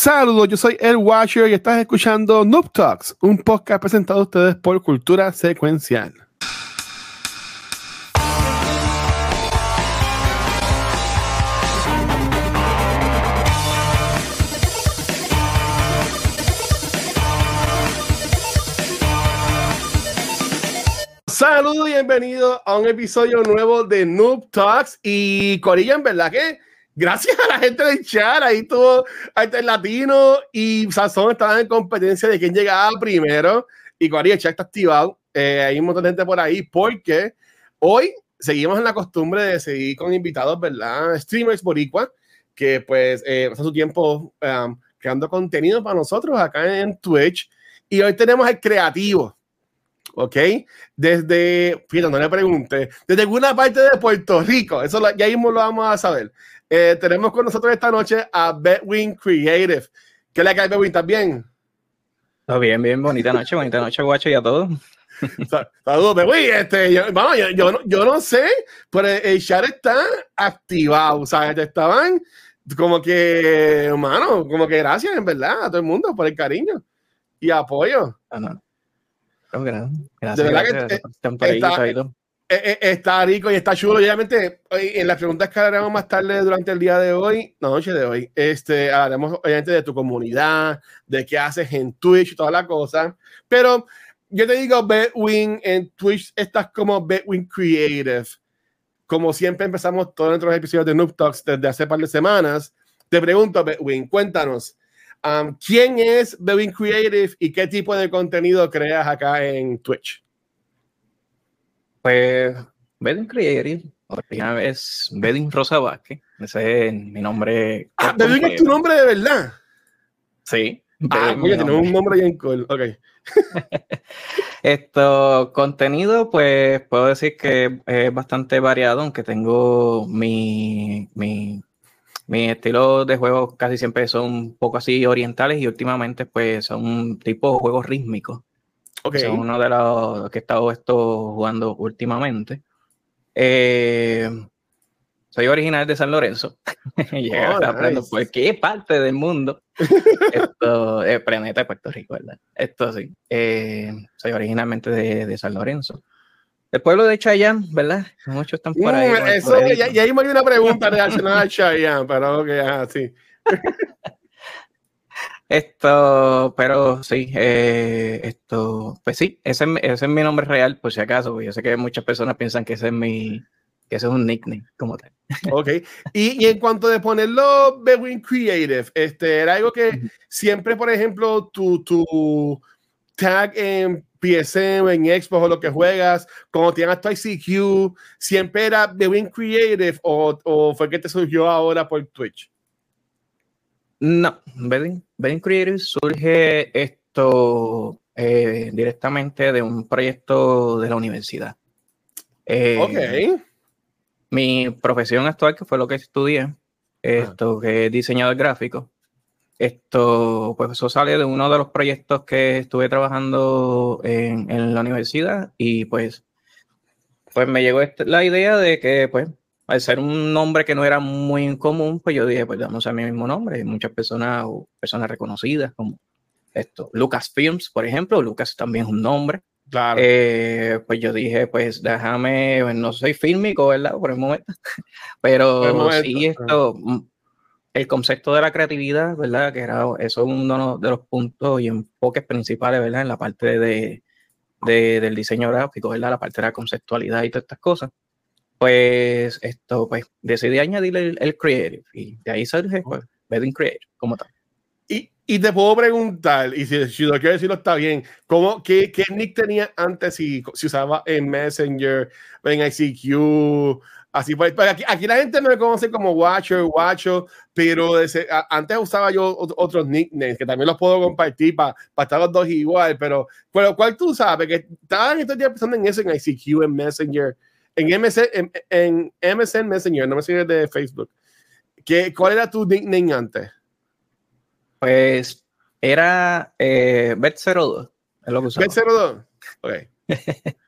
Saludos, yo soy El Watcher y estás escuchando Noob Talks, un podcast presentado a ustedes por Cultura Secuencial. Saludos y bienvenidos a un episodio nuevo de Noob Talks. Y Corilla, en verdad que gracias a la gente del chat, ahí tuvo, el latino y Sazón estaban en competencia de quién llegaba primero. Y Corilla, el chat está activado. Eh, hay un montón de gente por ahí porque hoy seguimos en la costumbre de seguir con invitados, ¿verdad? Streamers boricua, que pues eh, pasa su tiempo um, creando contenido para nosotros acá en Twitch. Y hoy tenemos el creativo ¿ok? Desde, fíjate, no le pregunte, desde alguna parte de Puerto Rico, eso ya mismo lo vamos a saber. Eh, tenemos con nosotros esta noche a Betwin Creative. ¿Qué le cae, Betwin? ¿Estás bien? Todo bien, bien, bonita noche, bonita noche, guacho, y a todos. Saludos, Betwin. Este, yo, vamos, yo, yo, no, yo, no, sé, pero el chat está activado, o sea, estaban como que, hermano, como que gracias, en verdad, a todo el mundo por el cariño y apoyo. Ah, no. Gracias, de verdad que está, eh, eh, está, rico y está chulo. Obviamente, en las preguntas que haremos más tarde durante el día de hoy, la noche de hoy, este, hablaremos obviamente de tu comunidad, de qué haces en Twitch y toda la cosa. Pero yo te digo, Betwin, en Twitch estás como Betwin Creative. Como siempre empezamos todos nuestros episodios de Noob Talks desde hace par de semanas. Te pregunto, Betwin, cuéntanos, Um, ¿Quién es Bevin Creative y qué tipo de contenido creas acá en Twitch? Pues Bevin Creative, original es Bedin Rosa Vázquez. Ese es mi nombre. Ah, Bedin es tu nombre de verdad. Sí. Ah, oye, tenemos un nombre bien cool. Ok. Esto, contenido, pues puedo decir que es bastante variado, aunque tengo mi, mi mis estilos de juego casi siempre son un poco así orientales y últimamente pues son tipo juegos rítmicos. Okay. Son uno de los que he estado esto jugando últimamente. Eh, soy original de San Lorenzo. Llegué oh, por qué parte del mundo. esto es planeta de Puerto Rico, ¿verdad? Esto sí. Eh, soy originalmente de, de San Lorenzo. El pueblo de Chayanne, ¿verdad? Muchos están por ahí. Mm, eso, ya, ya, hay una pregunta relacionada a Chayanne, pero que así. Esto, pero sí, eh, esto, pues sí, ese, ese, es mi nombre real, por si acaso, porque yo sé que muchas personas piensan que ese es mi, que ese es un nickname como tal. Ok, y, y en cuanto de ponerlo Bewin Creative, este, era algo que siempre, por ejemplo, tu, tu tag en PSM, en Xbox o lo que juegas, como tienes hasta ICQ, siempre era The Win Creative o, o, fue que te surgió ahora por Twitch? No, Bedin Creative surge esto eh, directamente de un proyecto de la universidad. Eh, ok. Mi profesión actual, que fue lo que estudié, esto que es diseñador gráfico, esto, pues eso sale de uno de los proyectos que estuve trabajando en, en la universidad y pues, pues me llegó la idea de que, pues, al ser un nombre que no era muy común, pues yo dije, pues vamos a mi mismo nombre. muchas personas o personas reconocidas como esto, Lucas Films, por ejemplo, Lucas también es un nombre. Claro. Eh, pues yo dije, pues déjame, pues, no soy fílmico, ¿verdad? Por el momento, pero sí esto, el concepto de la creatividad, ¿verdad? Que era, eso es uno de los puntos y enfoques principales, ¿verdad? En la parte de, del diseño gráfico, ¿verdad? La parte de la conceptualidad y todas estas cosas. Pues esto, pues decidí añadirle el, creative y de ahí surge, pues, Bedding Creative, como tal. Y, y, te puedo preguntar, y si, si lo quiero decirlo está bien, ¿cómo, qué, qué nick tenía antes si, si usaba en Messenger, en ICQ, Así pues, aquí, aquí, la gente me conoce como Watcher, Watcho, pero antes usaba yo otros nicknames que también los puedo compartir para estar los dos igual, pero, pero ¿cuál tú sabes? Que estaban estos días pensando en eso en ICQ, en Messenger, en, MC, en, en MSN Messenger, no Messenger de Facebook. ¿Qué, ¿Cuál era tu nickname antes? Pues era eh, Bet02. Bet02. Ok.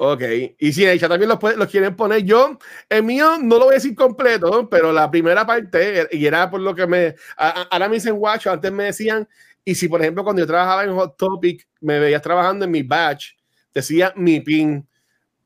Ok, y si ella también los, los quieren poner. Yo, el mío no lo voy a decir completo, pero la primera parte, y era por lo que me. ahora me dicen watch, antes me decían, y si por ejemplo cuando yo trabajaba en Hot Topic, me veías trabajando en mi batch, decía mi pin.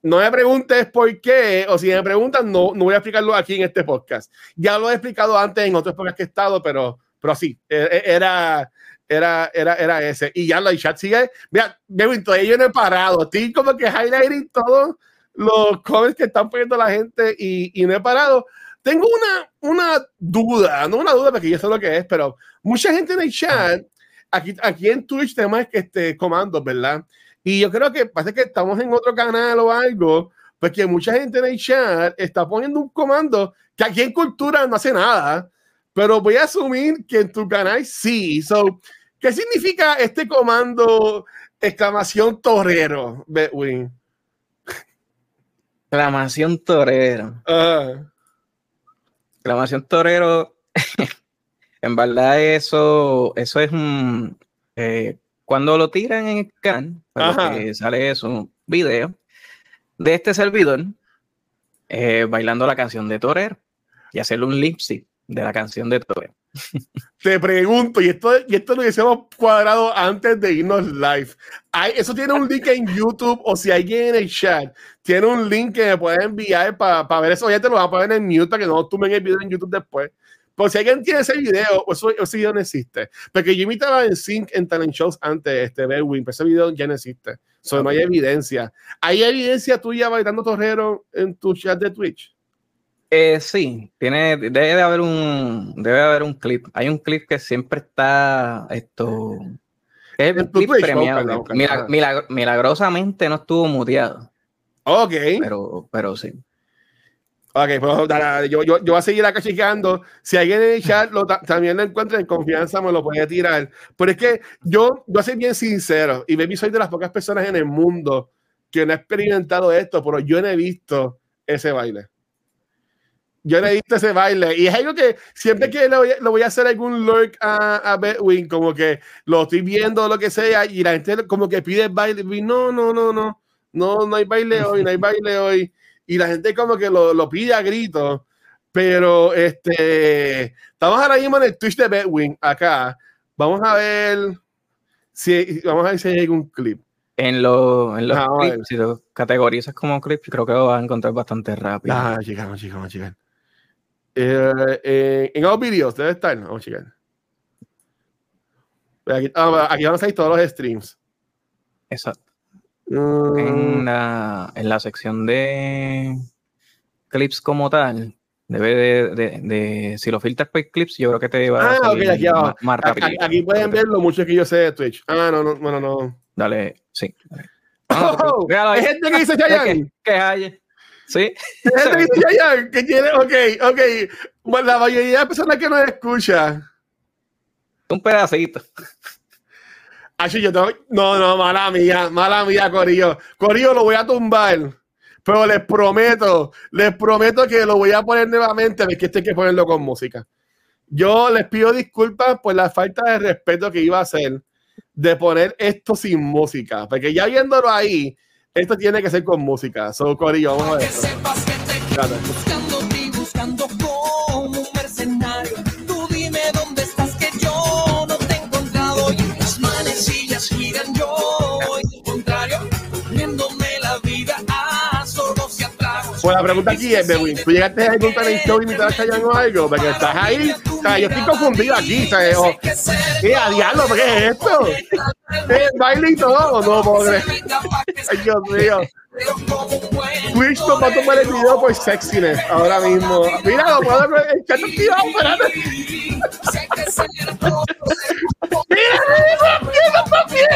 No me preguntes por qué, o si me preguntan, no, no voy a explicarlo aquí en este podcast. Ya lo he explicado antes en otros podcasts que he estado, pero, pero sí, e, e, era, era, era, era ese. Y ya el chat sigue. Mira, Kevin, todavía yo no he parado. Estoy como que highlighting todos los comments que están poniendo la gente y, y no he parado. Tengo una, una duda, no una duda porque yo sé lo que es, pero mucha gente en el chat, aquí, aquí en Twitch tenemos este, comandos, ¿verdad? Y yo creo que parece que estamos en otro canal o algo, porque mucha gente en el chat está poniendo un comando que aquí en Cultura no hace nada, pero voy a asumir que en tu canal sí. So, ¿Qué significa este comando exclamación torero, Betwin? Exclamación torero. Exclamación torero. en verdad, eso, eso es un. Eh, cuando lo tiran en el can, sale eso, un video de este servidor eh, bailando la canción de Torero y hacerle un lip sync de la canción de Torero. Te pregunto, y esto, y esto lo hubiésemos cuadrado antes de irnos live. Hay, eso tiene un link en YouTube, o si alguien en el chat tiene un link que me puede enviar para ver eso, ya te lo va a poner en mute para que no tumben el video en YouTube después. Por si alguien tiene ese video, eso, ese video no existe. Porque yo imitaba en Sync en Talent Shows antes, este Bedwin, pero ese video ya no existe. Solo no hay evidencia. ¿Hay evidencia tuya bailando torrero en tu chat de Twitch? Eh, sí, tiene, debe de haber un, debe haber un clip. Hay un clip que siempre está esto. Es el clip premiado. milagrosamente no estuvo muteado. Ok. Pero, pero sí. Ok, pues yo, yo, yo, voy a seguir acá chequeando. Si alguien en el chat lo, también lo encuentra en confianza, me lo puede tirar. Pero es que yo, yo soy bien sincero y baby soy de las pocas personas en el mundo que no ha experimentado esto, pero yo no he visto ese baile. Yo le he visto ese baile y es algo que siempre que lo voy, lo voy a hacer algún lurk a, a Bedwin, como que lo estoy viendo lo que sea y la gente como que pide baile y no, no, no, no, no, no hay baile hoy, no hay baile hoy y la gente como que lo, lo pide a gritos, pero este, estamos ahora mismo en el Twitch de Bedwin acá, vamos a ver si, vamos a ver si hay algún clip. En, lo, en los clips, si lo categorizas como clip, creo que lo vas a encontrar bastante rápido. Ah, chicas, chicas, chicas. Eh, eh, en los videos debe estar. Vamos a checar. Aquí, ah, aquí, van a salir todos los streams. Exacto. Mm. En, la, en, la, sección de clips como tal, debe de, de, de, si lo filtras por clips, yo creo que te va a ah, okay, aquí, más, rápido. Aquí, pueden ver lo mucho que yo sé de Twitch. Ah, no, no, bueno, no. Dale, sí. Dale. Oh, hay gente que dice Chayanne. ¿Qué hay? Sí. que quiere, ok, ok. Bueno, la mayoría de personas que nos escucha. Un pedacito. Así yo tengo, no, no, mala mía, mala mía, Corillo. Corillo lo voy a tumbar. Pero les prometo, les prometo que lo voy a poner nuevamente, porque este hay que ponerlo con música. Yo les pido disculpas por la falta de respeto que iba a hacer de poner esto sin música, porque ya viéndolo ahí, esto tiene que ser con música. So, Corillo, vamos a ver. Buscando ti, buscando como un mercenario. Manecillas giran yo, al contrario, viéndome la vida a solos y atrás. Pues la pregunta aquí es, Bewin, ¿tú llegaste a algún talent show y me estás callando algo? Porque estás ahí, o sea, yo estoy confundido aquí, ¿sabes? O, ¿Qué a diablo? ¿Qué es esto? ¿Eh, baile y todo? No, pobre. Ay, Dios mío. Twitch nos va a tomar el video por sexiness ahora mismo. Mira, lo puedo ver. El chat activado, espérate. Mira, las piernas también.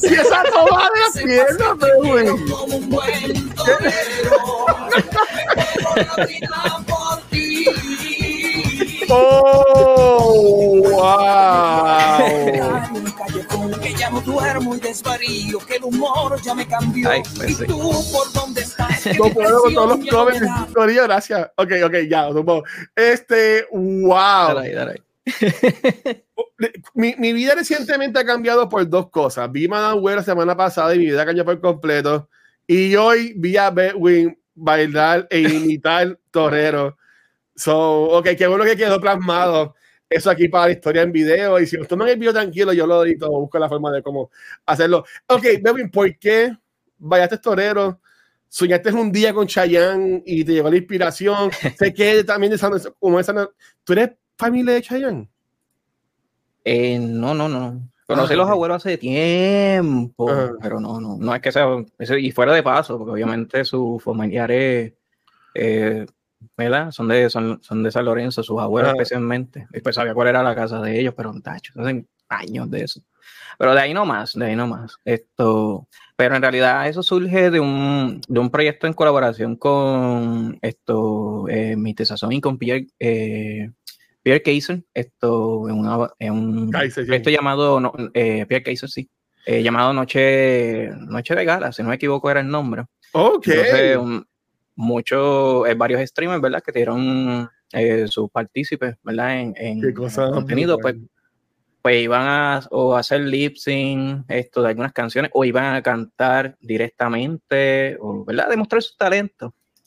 Si esa toma de las piernas, güey. ¡Oh! ¡Wow! que ya no duermo y desvarío, que el humor ya me cambió. Ay, pues ¿Y tú por dónde estás? No puedo con todos los comments. gracias. Ok, ok, ya, Este, wow. Dale, dale. mi, mi, vida recientemente ha cambiado por dos cosas. Vi Madame Web la semana pasada y mi vida cambió por completo. Y hoy vi a Bedwin bailar e imitar torero. So, ok, qué bueno que quedó plasmado eso aquí para la historia en video. Y si usted no me envió tranquilo, yo lo edito, busco la forma de cómo hacerlo. Ok, Bedwin, ¿por qué vayaste torero? soñaste un día con Chayanne y te llegó la inspiración. sé que también de esa, como esa, ¿Tú eres familia de Chayanne? Eh, no, no, no. Conocí a los abuelos hace tiempo, pero no, no, no es que sea, y fuera de paso, porque obviamente sus familiares, eh, ¿verdad? Son de, son, son, de San Lorenzo, sus abuelos especialmente. Y pues sabía cuál era la casa de ellos, pero tacho, hacen años de eso. Pero de ahí no más, de ahí no más. Esto, pero en realidad eso surge de un, de un proyecto en colaboración con esto, eh, mi tesazón y con Pierre, eh, Pierre Kaiser, esto una, en un proyecto llamado, eh, Pierre Kaiser, sí, eh, llamado Noche, Noche de Gala, si no me equivoco era el nombre. Ok. muchos, eh, varios streamers, ¿verdad? Que dieron sus partícipes, ¿verdad? En, en, contenido, pues, pues iban a o hacer lip sync esto de algunas canciones o iban a cantar directamente o, ¿verdad? Demostrar su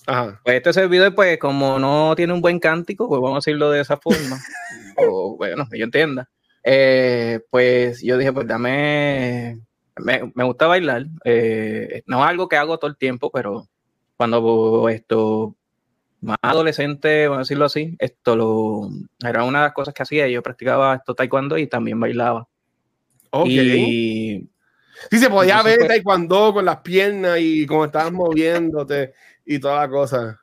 talento. Pues este servidor, pues, como no tiene un buen cántico, pues vamos a decirlo de esa forma. o bueno, que yo entienda. Eh, pues yo dije, pues dame. Me, me gusta bailar. Eh, no es algo que hago todo el tiempo, pero cuando esto más adolescente, vamos a decirlo así, esto lo era una de las cosas que hacía. Yo practicaba esto taekwondo y también bailaba. Ok. Y, sí, se podía ver pues taekwondo con las piernas y cómo estabas moviéndote y toda la cosa.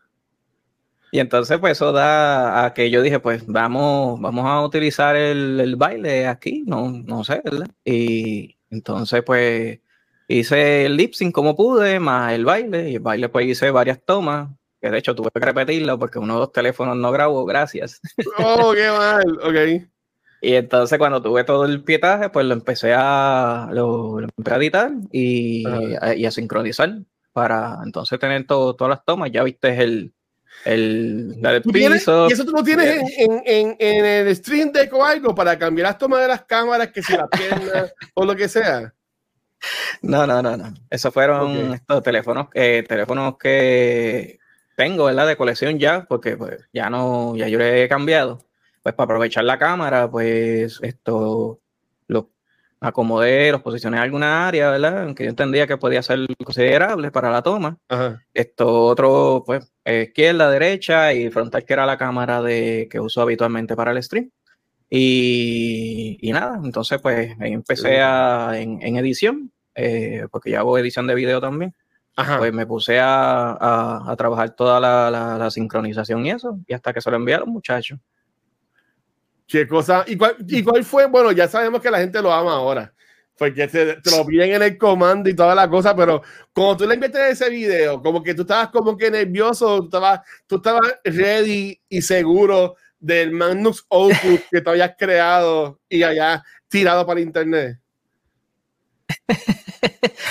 Y entonces, pues eso da a que yo dije, pues vamos, vamos a utilizar el, baile aquí, no, no sé, ¿verdad? Y entonces, pues hice el lip sync como pude, más el baile, y el baile, pues hice varias tomas, que de hecho tuve que repetirlo porque uno de los teléfonos no grabó, gracias. Oh, qué mal, ok. Y entonces cuando tuve todo el pietaje, pues lo empecé a, lo, empecé a editar y, y a sincronizar para entonces tener todo, todas las tomas. Ya viste el, el la piso. ¿Y eso tú lo tienes en, en, en, el Stream Deck o algo para cambiar las tomas de las cámaras, que si la pierna o lo que sea? No, no, no, no. Esos fueron estos teléfonos, eh, teléfonos que tengo, ¿verdad? De colección ya, porque pues, ya no, ya yo le he cambiado. Pues para aprovechar la cámara, pues esto, acomodé, los posicioné en alguna área, ¿verdad? Aunque yo entendía que podía ser considerable para la toma. Esto otro, pues, izquierda, derecha y frontal, que era la cámara de, que uso habitualmente para el stream. Y, y nada, entonces pues ahí empecé a, en, en edición, eh, porque ya hago edición de video también. Pues me puse a, a, trabajar toda la, la, sincronización y eso, y hasta que se lo envié a los muchachos. ¿Qué cosa? ¿Y cuál, ¿Y cuál, fue? Bueno, ya sabemos que la gente lo ama ahora, porque te, te lo piden en el comando y toda la cosa, pero como tú le enviaste ese video, como que tú estabas como que nervioso, tú estabas, tú estabas ready y seguro del Magnus Opus que te habías creado y allá tirado para internet.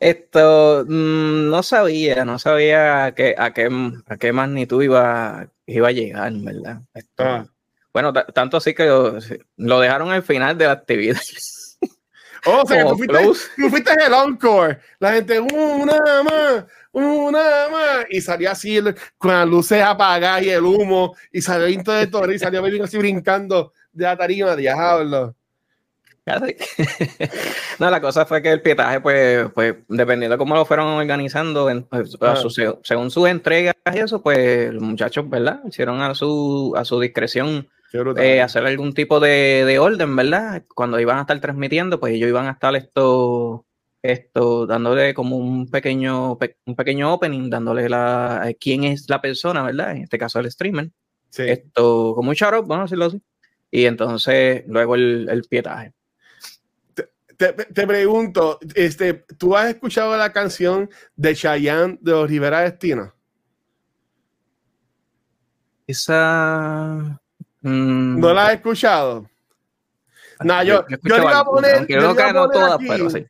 Esto mm, no sabía, no sabía a qué, a qué, a qué magnitud iba, iba a llegar, ¿verdad? Esto, ah. Bueno, tanto así que lo, dejaron al final de la actividad. Oh, o sea, que tú fuiste, el encore. La gente, una más, una más. Y salía así con las luces apagadas y el humo. Y salió Into de Torre y salió así brincando de la tarima, diablo. no, la cosa fue que el pietaje, pues, pues dependiendo de cómo lo fueron organizando, pues, ah. según sus entregas y eso, pues los muchachos, ¿verdad? Hicieron a su, a su discreción eh, hacer algún tipo de, orden, ¿verdad? Cuando iban a estar transmitiendo, pues ellos iban a estar esto, esto dándole como un pequeño, un pequeño opening, dándole la, eh, quién es la persona, ¿verdad? En este caso el streamer. Esto, como un shout vamos a decirlo así. Y entonces luego el, el pietaje. Te, te, pregunto, este, ¿tú has escuchado la canción de Cheyenne de Rivera Destino? Esa Mm. ¿No la has escuchado? No, yo, yo, le iba a poner. Yo no no todas, pero sí.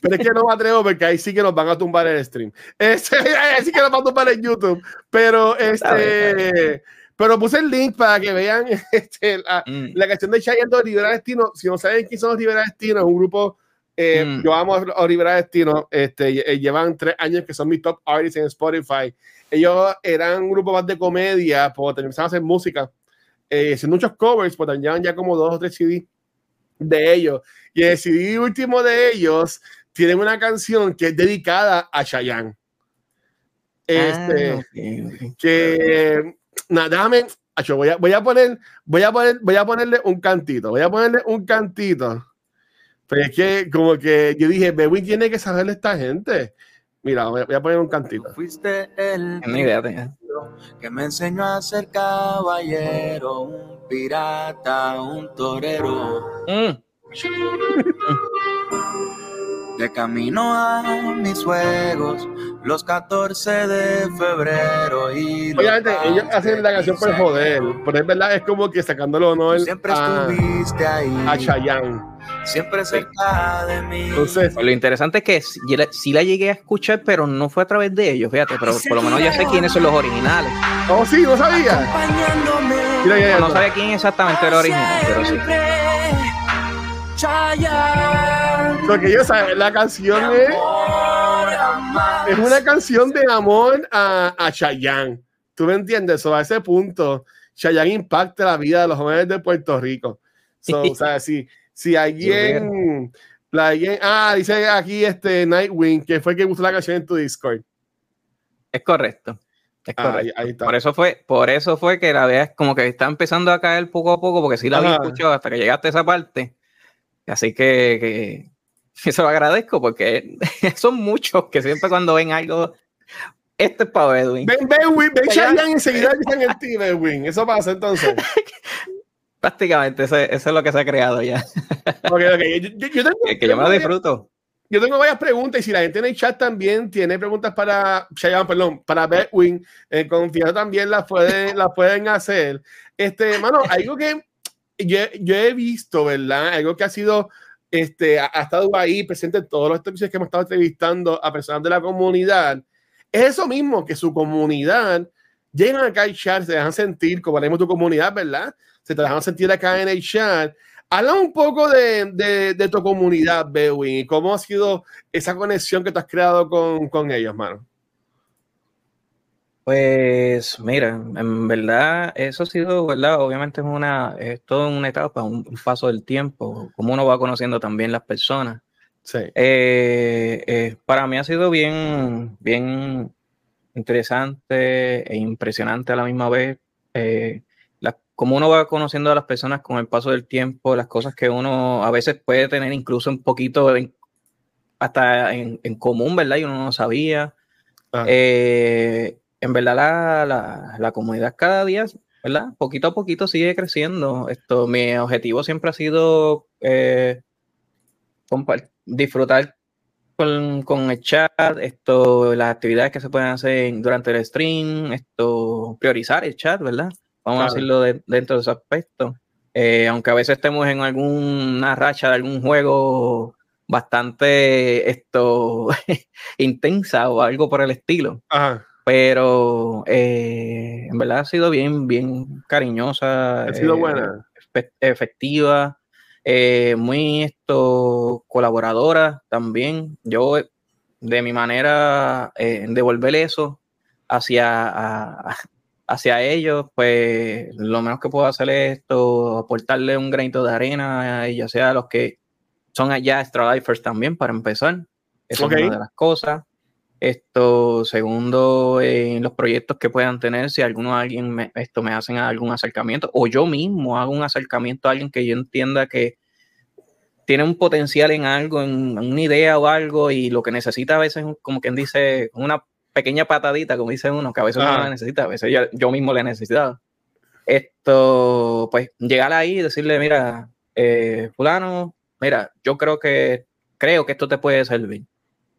Pero es que no me atrevo porque ahí sí que nos van a tumbar el stream. Este, ahí sí que nos van a tumbar en YouTube. Pero este. Pero puse el link para que vean este, la, mm. la, canción de Chayanne de Rivera Destino. Si no saben quién son los Rivera Destino, es un grupo Eh, mm. Yo amo a Destino. Este, eh, llevan tres años que son mis top artists en Spotify. Ellos eran un grupo más de comedia, porque empezaron a hacer música, eh, haciendo muchos covers, pues llevan ya como dos o tres CD de ellos. Y el CD último de ellos tienen una canción que es dedicada a Chayanne. Este, ah, que nada, voy a, voy a poner, voy a poner, voy a ponerle un cantito, voy a ponerle un cantito pero es que como que yo dije, Bewin tiene que saberle a esta gente. Mira, voy a, poner un cantito. Fuiste el idea que me enseñó a ser caballero, un pirata, un torero. Mm. de camino a mis juegos, los 14 de febrero. Y Obviamente, ellos hacen la canción por joder, pero es verdad, es como que sacándolo honor Siempre estuviste ahí. a Chayanne siempre cerca de mí. Entonces, lo interesante es que sí, la llegué a escuchar, pero no fue a través de ellos, fíjate, pero por lo menos ya sé quiénes son los originales. Oh, sí, no sabía. no, sabía quién exactamente era original, pero sí. Porque yo sabía, la canción es, es una canción de amor a, a Chayanne. ¿Tú me entiendes? O a ese punto, Chayanne impacta la vida de los jóvenes de Puerto Rico. o sea, sí. Si alguien, alguien, ah, dice aquí este Nightwing, que fue que puso la canción en tu Discord. Es correcto. Es ah, correcto. Por eso fue, por eso fue que la veas como que está empezando a caer poco a poco, porque sí la había escuchado hasta que llegaste a esa parte. Así que, que eso lo agradezco porque son muchos que siempre cuando ven algo, esto es para Edwin. Ven, ven, ven, ven, enseguida dicen el team, Edwin. Eso pasa entonces. Prácticamente, eso, es lo que se ha creado ya. Okay, okay. Yo, tengo, que yo me lo disfruto. Yo tengo varias preguntas y si la gente en el chat también tiene preguntas para perdón, para Bedwin, eh, confianza también las pueden, las pueden hacer. Este, mano, algo que yo, yo, he visto, ¿verdad? Algo que ha sido, este, ha, estado ahí presente en todos los episodios que hemos estado entrevistando a personas de la comunidad. Es eso mismo, que su comunidad llegan acá al chat, se dejan sentir como haremos tu comunidad, ¿verdad? se te dejan sentir acá en el chat. Habla un poco de, de, tu comunidad, Bewin, y cómo ha sido esa conexión que tú has creado con, con ellos, mano. Pues mira, en verdad eso ha sido, ¿verdad? Obviamente es una, es todo una etapa, un, paso del tiempo, como uno va conociendo también las personas. Sí. Eh, eh, para mí ha sido bien, bien interesante e impresionante a la misma vez. Eh, como uno va conociendo a las personas con el paso del tiempo, las cosas que uno a veces puede tener incluso un poquito hasta en, común, ¿verdad? Y uno no sabía. Ah. Eh, en verdad la, la, comunidad cada día, ¿verdad? Poquito a poquito sigue creciendo. Esto, mi objetivo siempre ha sido eh, disfrutar con, con, el chat, esto, las actividades que se pueden hacer durante el stream, esto, priorizar el chat, ¿verdad? Vamos a decirlo dentro de ese aspecto. Eh, aunque a veces estemos en alguna racha de algún juego bastante esto intensa o algo por el estilo. Pero eh, en verdad ha sido bien, bien cariñosa. Ha sido buena. Eh, efectiva. muy esto colaboradora también. Yo de mi manera devolver eso hacia hacia ellos, pues lo menos que puedo hacer es esto, aportarle un granito de arena, ya sea los que son allá extra lifers también, para empezar. Eso es una de las cosas. Esto, segundo, en los proyectos que puedan tener, si alguno alguien me, esto me hacen algún acercamiento, o yo mismo hago un acercamiento a alguien que yo entienda que tiene un potencial en algo, en, una idea o algo, y lo que necesita a veces, como quien dice, una pequeña patadita, como dice uno, que a veces uno la necesita, a veces yo, mismo le he necesitado. Esto, pues, llegar ahí y decirle, mira, eh, fulano, mira, yo creo que, creo que esto te puede servir.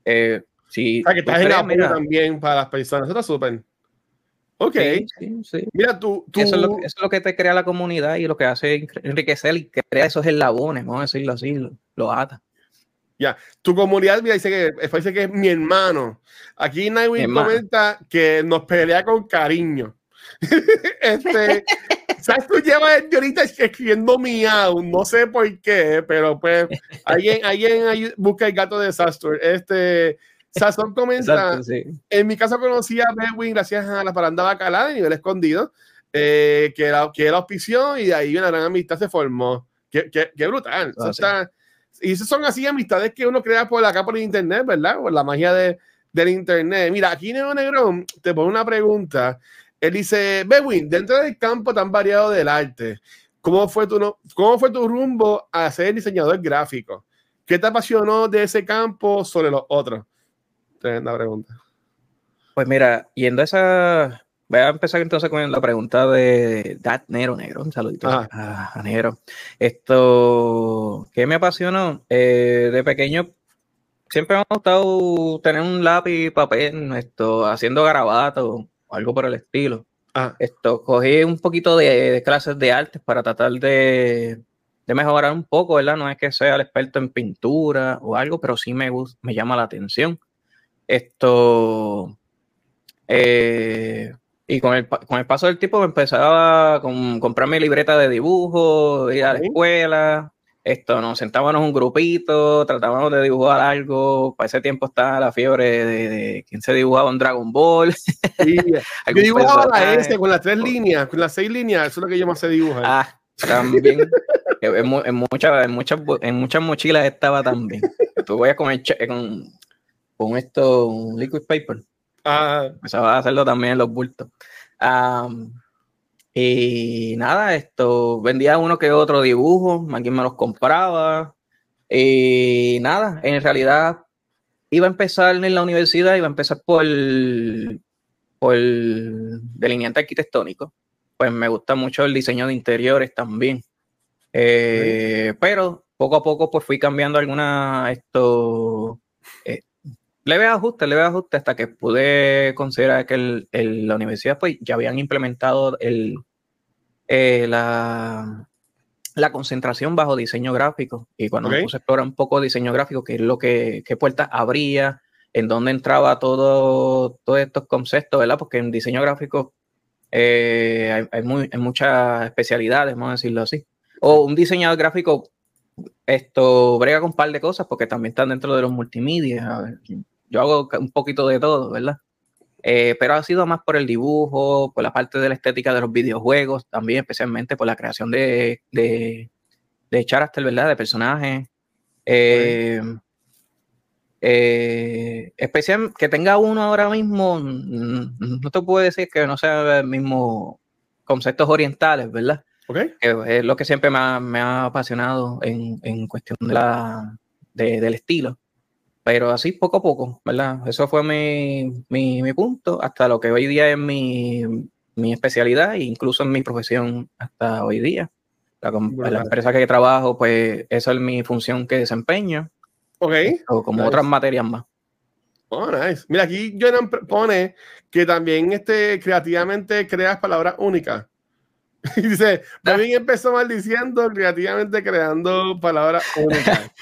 Eh, si que estás en mira, también para las personas, eso está súper. Ok. Mira, tú, Eso, es lo, eso, es lo, que te crea la comunidad y lo que hace enriquecer y crea esos eslabones, vamos a decirlo así, lo, lo ata. Ya, tu comunidad mira, dice que, dice que es mi hermano. Aquí Nightwing comenta que nos pelea con cariño. este, tú llevas ahorita escribiendo miau, no sé por qué, pero pues alguien, alguien busca el gato de Sastur. Este, Sazón comenta, en mi caso conocí a Bedwin gracias a la paranda bacalá de nivel escondido, eh, que, era, que era auspicio y de ahí una gran amistad se formó. Qué, qué, brutal. Ah, y esas son así amistades que uno crea por acá por internet, ¿verdad? Por la magia de, del internet. Mira, aquí Neo Negrón te pone una pregunta. Él dice, Bewin, dentro del campo tan variado del arte, ¿cómo fue tu, cómo fue tu rumbo a ser diseñador gráfico? ¿Qué te apasionó de ese campo sobre los otros? Tremenda pregunta. Pues mira, yendo a esa. Voy a empezar entonces con la pregunta de Dat Nero Negro. Un saludito a, Nero. Esto, ¿qué me apasionó? Eh, de pequeño siempre me ha gustado tener un lápiz papel, esto, haciendo garabatos o algo por el estilo. Ah. Esto, cogí un poquito de, clases de artes para tratar de, de, mejorar un poco, ¿verdad? No es que sea el experto en pintura o algo, pero sí me, me llama la atención. Esto. Eh, y con el, con el, paso del tiempo me empezaba a comprar mi libreta de dibujo, ir a la escuela. Esto, nos sentábamos un grupito, tratábamos de dibujar algo. Para ese tiempo estaba la fiebre de, de quién se dibujaba un Dragon Ball. Sí, yo dibujaba la S con las tres líneas, con las seis líneas, eso es lo que yo más sé dibujar. Ah, también. en, en, muchas, en, muchas, en muchas mochilas estaba también. Tú voy a comer con con esto, un liquid paper. Ah. va a hacerlo también en los bultos. y nada, esto vendía uno que otro dibujo, alguien me los compraba. Y nada, en realidad iba a empezar en la universidad, iba a empezar por, por delineante arquitectónico. Pues me gusta mucho el diseño de interiores también. Eh, pero poco a poco pues fui cambiando algunas esto, leve ajuste, leve ajuste, hasta que pude considerar que el, la universidad pues ya habían implementado el, eh, la, la, concentración bajo diseño gráfico. Y cuando me puse a explorar un poco diseño gráfico, qué es lo que, qué puertas abría, en dónde entraba todo, todos estos conceptos, ¿verdad? Porque en diseño gráfico eh, hay, muy, hay muchas especialidades, vamos a decirlo así. O un diseñador gráfico esto brega con un par de cosas porque también están dentro de los multimedia yo hago un poquito de todo, ¿verdad? Eh, pero ha sido más por el dibujo, por la parte de la estética de los videojuegos, también especialmente por la creación de, de, de character, ¿verdad? De personajes. Eh, eh, especial que tenga uno ahora mismo, no te puedo decir que no sea el mismo conceptos orientales, ¿verdad? Okay. es lo que siempre me ha, me ha apasionado en, en, cuestión de la, de, del estilo. Pero así poco a poco, ¿verdad? Eso fue mi, mi, mi punto hasta lo que hoy día es mi, mi, especialidad e incluso en mi profesión hasta hoy día. La, la, empresa que trabajo, pues esa es mi función que desempeño. Ok. O como otras materias más. Oh, nice. Mira, aquí Jonan pone que también este, creativamente creas palabras únicas. Y dice, también empezó maldiciendo, creativamente creando palabras únicas.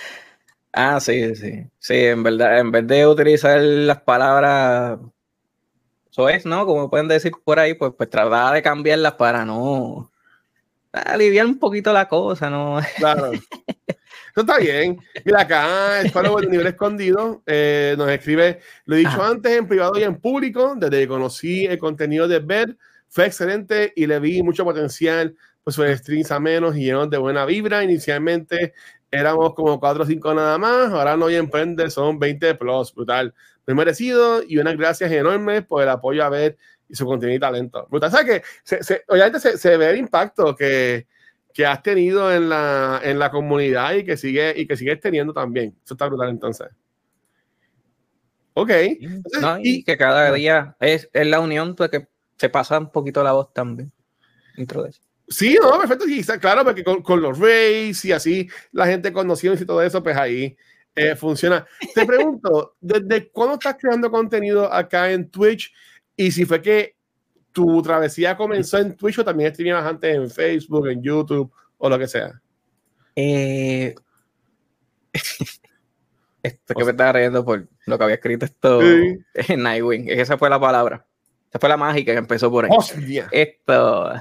Ah, sí, sí. Sí, en verdad, en vez de utilizar las palabras eso es, ¿no? Como pueden decir por ahí, pues, pues trataba de cambiarlas para no aliviar un poquito la cosa, ¿no? Claro. Eso está bien. Mira, acá es para el nivel escondido. Eh, nos escribe, lo he dicho antes en privado y en público, desde que conocí el contenido de Bed, fue excelente y le vi mucho potencial, pues sus streams a menos y llenos de buena vibra. Inicialmente éramos como 4 o 5 nada más, ahora no hay emprende, son 20 plus, brutal. Muy merecido y unas gracias enormes por el apoyo a ver y su contenido y talento. Brutal, ¿sabes que se, obviamente se, se, ve el impacto que, que has tenido en la, en la comunidad y que, sigue, y que sigues teniendo también. Eso está brutal entonces. Ok. y, que cada día es, es la unión pues, que se pasa un poquito la voz también dentro de eso. Sí, no, perfecto, sí, claro, porque con, los Rays y así la gente conociendo y todo eso, pues ahí eh, funciona. Te pregunto, ¿desde cuándo estás creando contenido acá en Twitch? Y si fue que tu travesía comenzó en Twitch o también streamabas antes en Facebook, en YouTube o lo que sea. Eh... esto que me estaba riendo por lo que había escrito esto en Nightwing, esa fue la palabra. Esta fue la mágica que empezó por ahí. Hostia. Esto,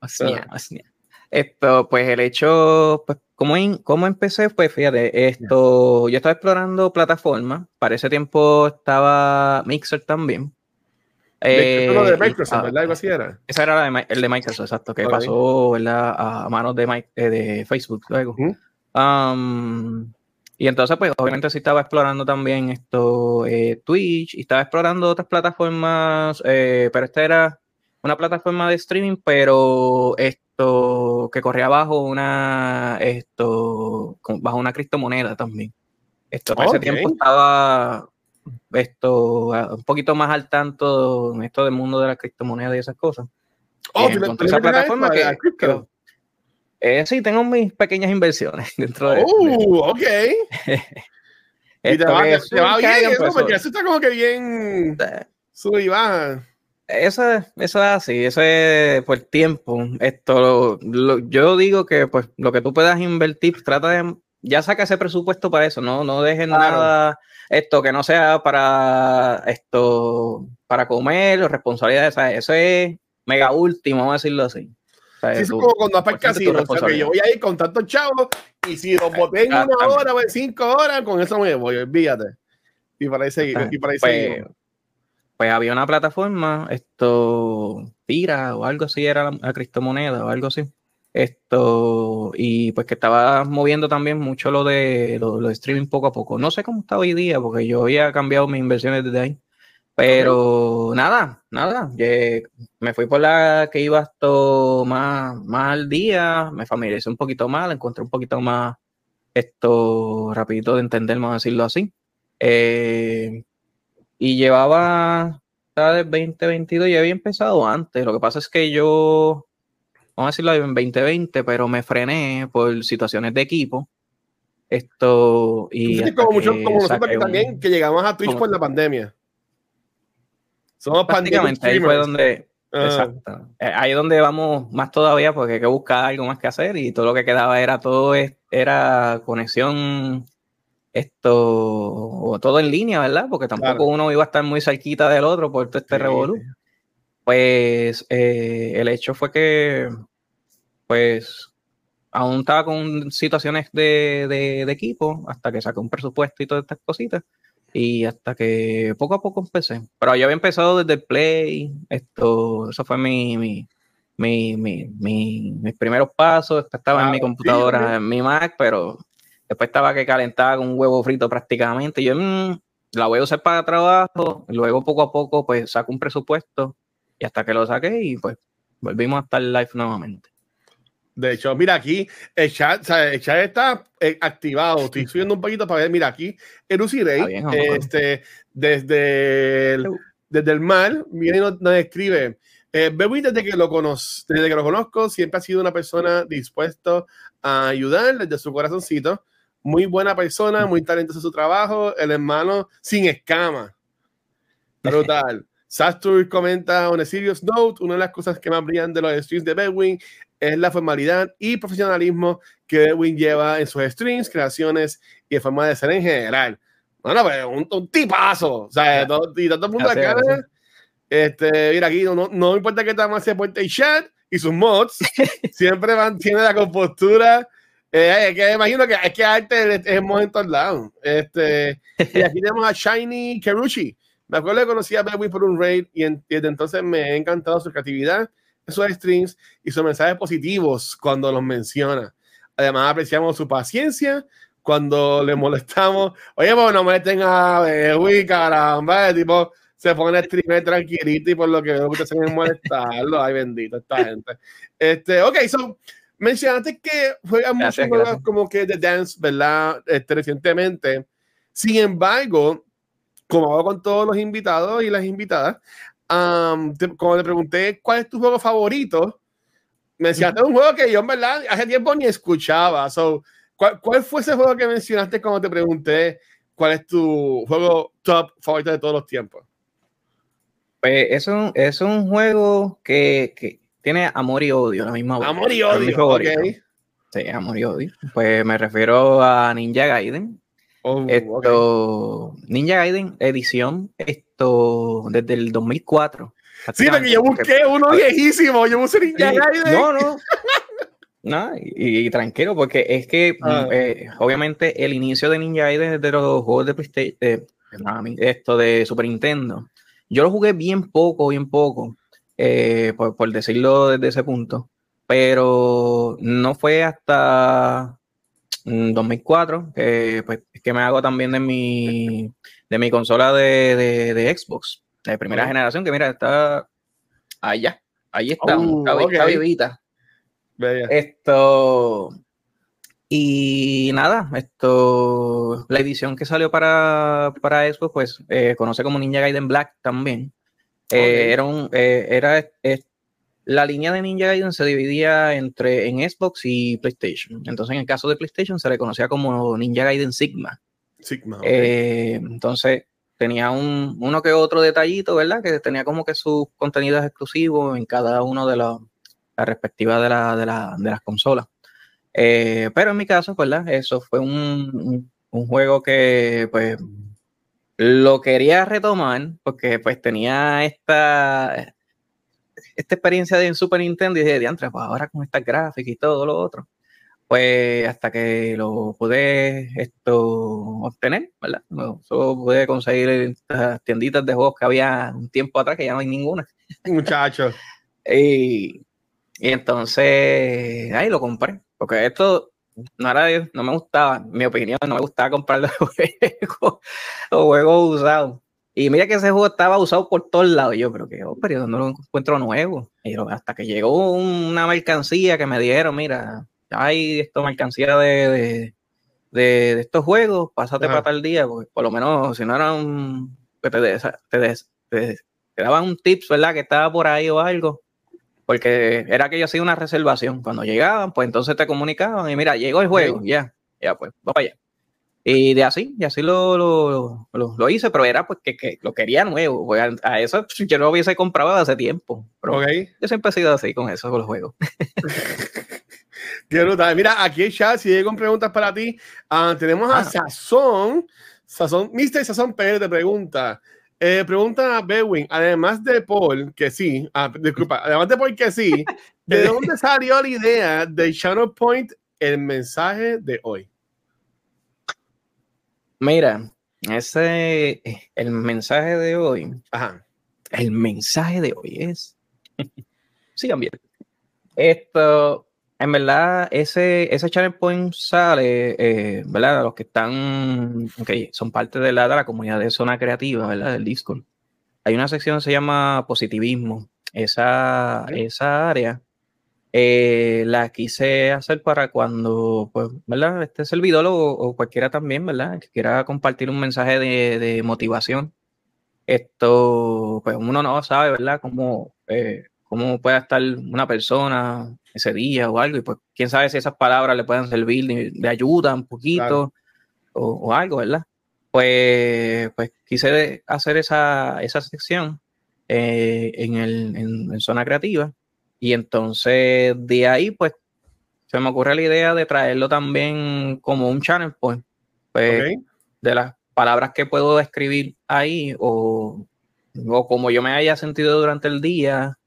hostia, hostia. Esto, pues el hecho, pues, ¿cómo, in- cómo empecé? Pues fíjate, esto, yo estaba explorando plataformas. Para ese tiempo estaba Mixer también. De, Eh, lo de Microsoft, ah, ¿verdad? Algo así era. ese era la de el de Microsoft, exacto, que Ok. pasó ¿verdad? a manos de, Mi- eh, de Facebook luego. Um, y entonces, pues, obviamente sí estaba explorando también esto, eh, Twitch, y estaba explorando otras plataformas, eh, pero esta era una plataforma de streaming, pero esto que corría bajo una, esto, bajo una criptomoneda también. Esto, para ese tiempo estaba esto un poquito más al tanto en esto del mundo de la criptomoneda y esas cosas. Oh, Y ¿tú le- encontré tú le esa plataforma que, que- eh, sí, tengo mis pequeñas inversiones dentro de, Oh, ok. Y te va, te- va bien, eso, porque eso está como que bien eh, sube y baja. Eso, es- eso es así, eso es por tiempo. Esto, lo- yo digo que pues lo que tú puedas invertir, trata de, ya saca ese presupuesto para eso, no, no dejen Claro. nada, esto que no sea para esto, para comer o responsabilidades, ¿sabes? eso es mega último, vamos a decirlo así. O sea, Sí, es como cuando vas para el casino. O sea, que yo voy a ir con tantos chavos y si los boté en una hora o en cinco horas, con eso me voy, olvídate. Y para ahí seguir. Y para ahí pues, seguimos. pues había una plataforma, esto, Tira o algo así, era la, la criptomoneda o algo así. Esto, y pues que estaba moviendo también mucho lo de, lo, lo de streaming poco a poco. No sé cómo está hoy día, porque yo había cambiado mis inversiones desde ahí. Pero nada, nada. me fui por la que iba esto más, más al día, me familiaricé un poquito más, la encontré un poquito más esto rapidito de entender, vamos a decirlo así. Eh, y llevaba, del 2022 y había empezado antes. Lo que pasa es que yo, vamos a decirlo en 2020, pero me frené por situaciones de equipo. Esto y como muchos como nosotros un- también, que llegamos a Twitch como- por la pandemia. Somos prácticamente ahí fue donde Ah, Exacto. Eh, Ahí es donde vamos más todavía porque hay que buscar algo más que hacer y todo lo que quedaba era todo era conexión esto o todo en línea, ¿verdad? Porque tampoco Claro. uno iba a estar muy cerquita del otro por todo este Sí, revolú. Pues eh, el hecho fue que pues aún estaba con situaciones de, de- de equipo hasta que saqué un presupuesto y todas estas cositas y hasta que poco a poco empecé. Pero yo había empezado desde el Play, esto, eso fue mi, mi, mi, mi- mi- mis primeros pasos, estaba en mi computadora, sí. en mi Mac, pero después estaba que calentaba con un huevo frito prácticamente. Y yo mm, la voy a usar para trabajo, luego poco a poco pues saco un presupuesto y hasta que lo saqué y pues volvimos a estar live nuevamente. De hecho, mira aquí, el chat, o sea, el chat está eh, activado. Estoy subiendo un poquito para ver. Mira aquí, Erusi Rey, bien, este, desde el, desde el mar, viene y nos, nos escribe. Eh, desde que lo conozco, desde que lo conozco, siempre ha sido una persona dispuesta a ayudar desde su corazoncito. Muy buena persona, muy talentoso en su trabajo, el hermano sin escama. Brutal. Sastur comenta on a serious note, una de las cosas que más brillan de los streams de Bedwin es la formalidad y profesionalismo que Bedwin lleva en sus streams, creaciones y de forma de ser en general. Bueno, pues un, un tipazo. O sea, todo, y mundo Gracias, acá. gracias. Este, mira aquí, no, no, no importa que más se puente el chat y sus mods, siempre mantiene la compostura. Eh, es que imagino que es que arte es, es en todos lados. Este, y aquí tenemos a Shiny Keruchi. Me acuerdo que conocí a Bedwin por un raid y, en- y desde entonces me ha encantado su creatividad, sus streams y sus mensajes positivos cuando los menciona. Además, apreciamos su paciencia cuando le molestamos. Oye, pues no molesten a Bedwin, caramba, el tipo se pone a streamer tranquilito y por lo que veo que ustedes se molestarlo. Ay, bendito esta gente. Este, ok, so mencionaste que juegas muchos juegos gracias. como que de dance, ¿verdad? Este, recientemente. Sin embargo, como hago con todos los invitados y las invitadas, am, te- como te pregunté cuál es tu juego favorito, mencionaste un juego que yo en verdad hace tiempo ni escuchaba. So, ¿cuál, ¿Cuál fue ese juego que mencionaste cuando te pregunté cuál es tu juego top favorito de todos los tiempos? Pues es un, es un juego que, que tiene amor y odio la misma. Amor y odio. favorito. ok. Sí, amor y odio. Pues me refiero a Ninja Gaiden. Oh. Esto, Ninja Gaiden edición, esto desde el 2004. Sí, porque yo busqué uno viejísimo, yo busqué Ninja Gaiden. No, no. No, y, tranquilo, porque es que Ah. eh, obviamente el inicio de Ninja Gaiden es de los juegos de PlayStation, esto de Super Nintendo. Yo lo jugué bien poco, bien poco, eh, por, por decirlo desde ese punto, pero no fue hasta mm, 2004 que, pues, que me hago también de mi, de mi consola de, de- de Xbox, de primera generación, que mira, está allá, ahí está, Oh, está, vivita. Bella. Esto. Y nada, esto. La edición que salió para, para Xbox, pues, eh, conoce como Ninja Gaiden Black también. Eh. Era un. eh, era, es- la línea de Ninja Gaiden se dividía entre en Xbox y PlayStation. Entonces, en el caso de PlayStation, se le conocía como Ninja Gaiden Sigma. Sigma. ok. Eh, entonces, tenía un, uno que otro detallito, ¿verdad? Que tenía como que sus contenidos exclusivos en cada uno de los la respectiva de, la, de, la- de las consolas. Eh, pero en mi caso, ¿verdad? Eso fue un, un- un juego que pues lo quería retomar porque pues tenía esta, esta experiencia de Super Nintendo y dije, diantre, pues ahora con estas gráficas y todo lo otro. Pues hasta que lo pude esto obtener, ¿verdad? No, solo pude conseguir estas tienditas de juegos que había un tiempo atrás que ya no hay ninguna. Muchacho. Y, y entonces ahí lo compré. Porque esto no, era, no me gustaba, en mi opinión, no me gustaba comprar los juegos, los juegos usados. Y mira que ese juego estaba usado por todos lados. Y yo, pero que, oh, pero no lo encuentro nuevo. Y yo, hasta que llegó una mercancía que me dieron, mira, hay esta mercancía de, de, de, de estos juegos, pásate Ajá. para tal día, porque por lo menos si no era un que te, des- te, des- te- te daban un tips, ¿verdad? Que estaba por ahí o algo. Porque era que yo hacía una reservación. Cuando llegaban, pues entonces te comunicaban y mira, llegó el juego, ya, ya, pues, va para allá. Y de así, y así lo, lo, lo- lo hice, pero era pues que, lo quería nuevo. pues, a, a eso yo lo hubiese comprado hace tiempo. Pero Ok. yo siempre he sido así con eso, con los juegos. Qué brutal. Mira, aquí el chat, si hay con preguntas para ti, ah, tenemos a Ah. Sazón. Sazón, Mr. Sazón Pérez te pregunta. Eh, pregunta a Bewin, además de Paul, que sí, ah, disculpa, además de Paul, que sí, ¿de dónde salió la idea de Shadow Point, el mensaje de hoy? Mira, ese, el mensaje de hoy, Ajá. el mensaje de hoy es, sigan bien. Esto, en verdad, ese, ese channel point sale, eh, ¿verdad? Los que están, ok, son parte de la, de la comunidad de zona creativa, ¿verdad? Del Discord. Hay una sección que se llama positivismo. Esa, esa área eh, la quise hacer para cuando, pues, ¿verdad? Este servidor o, o cualquiera también, ¿verdad? Que quiera compartir un mensaje de, de motivación. Esto, pues uno no sabe, ¿verdad? Cómo, eh, cómo puede estar una persona ese día o algo, y pues quién sabe si esas palabras le pueden servir de, de ayuda un poquito o, o algo, ¿verdad? Pues, pues quise hacer esa, esa sección eh, en, el, en, en zona creativa y entonces de ahí pues se me ocurre la idea de traerlo también como un channel point pues, Ok. de las palabras que puedo escribir ahí o, o como yo me haya sentido durante el día,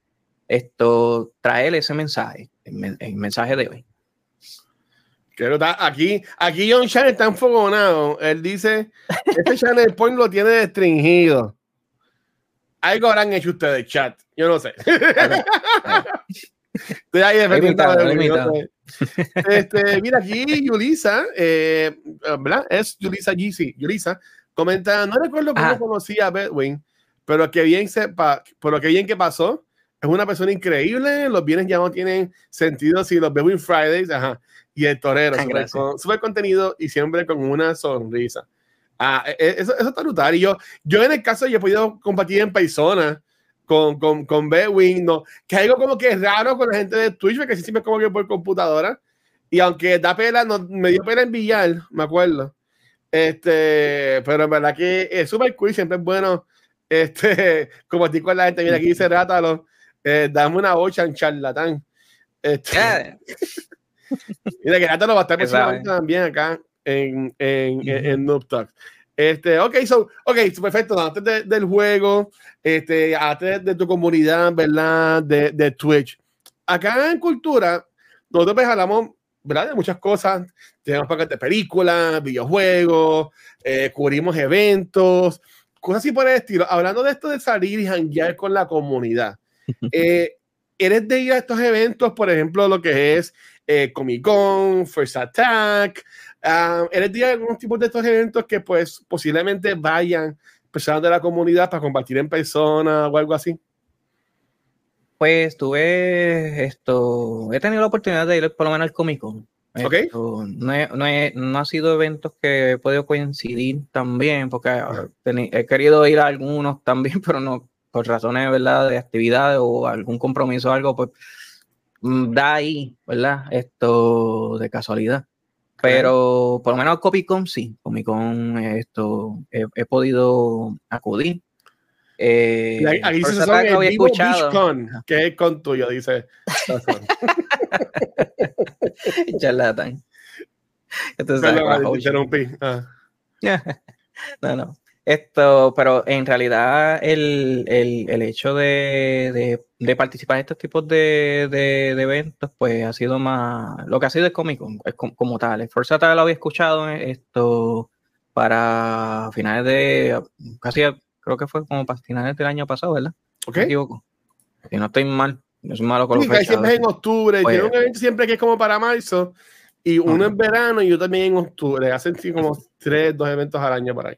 esto, traer ese mensaje, el, men- el mensaje de hoy. Qué brutal. Aquí, aquí John Chan está enfogonado. Él dice, este Channel Point lo tiene restringido. Algo habrán hecho ustedes, chat. Yo no sé. Estoy ahí Limitado, limitado. Este, mira, aquí Yulisa, eh, ¿verdad? Es Yulisa GC. Yulisa comenta, no recuerdo cómo Ajá. conocí a Bedwin, pero que bien sepa, pero que bien que pasó. Es una persona increíble, los bienes ya no tienen sentido si los Bedwin Fridays, ajá. Y el torero, Ah, super, con- super contenido y siempre con una sonrisa. Ah, e- e- eso, eso está brutal. Y yo, yo en el caso, yo he podido compartir en persona con, con, con Bedwin, no, que algo como que es raro con la gente de Twitch, porque siempre es como que por computadora. Y aunque da pena, no, me dio pena en billar, me acuerdo. Este, pero en verdad que es súper cool, siempre es bueno este, compartir con la gente. Mira, aquí dice Rátalo, eh, dame una bocha en charlatán. Este, Mira, que Rátalo va a estar también acá en, en, en, en Noob Talk. Este, ok, so, okay, perfecto. Antes del juego, este, antes de tu comunidad, ¿verdad? De, de Twitch. Acá en Cultura, nosotros pues hablamos, ¿verdad? De muchas cosas. Tenemos paquetes de películas, videojuegos, eh, cubrimos eventos, cosas así por el estilo. Hablando de esto de salir y janguear con la comunidad. Eh, ¿Eres de ir a estos eventos, por ejemplo, lo que es eh, Comic Con, First Attack? Uh, ¿Eres de ir a algunos tipos de estos eventos que pues posiblemente vayan personas de la comunidad para compartir en persona o algo así? Pues tuve esto, he tenido la oportunidad de ir por lo menos al Comic Con. Okay. no, no, no, ha sido eventos que he podido coincidir también, porque he querido ir a algunos también, pero no, por razones ¿verdad? de actividad o algún compromiso o algo, pues mm, da ahí, ¿verdad? Esto de casualidad. Pero por lo menos Comic Con sí, Comic Con esto he, podido acudir. Eh, ahí se son el vivo Con, que es con tuyo, dice. Charlatán. Entonces, interrumpí. Ah. no, no. Esto, pero en realidad el, el, el hecho de, de, de, participar en estos tipos de, de, eventos, pues ha sido más, lo que ha sido es cómico, es como, tal. El Forza tal lo había escuchado esto para finales de, casi creo que fue como para finales del año pasado, ¿verdad? Ok. Me equivoco. Si no estoy mal, no soy malo con los fechas. siempre es en octubre, tiene un evento siempre que es como para marzo, y uno en verano y yo también en octubre. Hacen sí, como tres, dos eventos al año por ahí.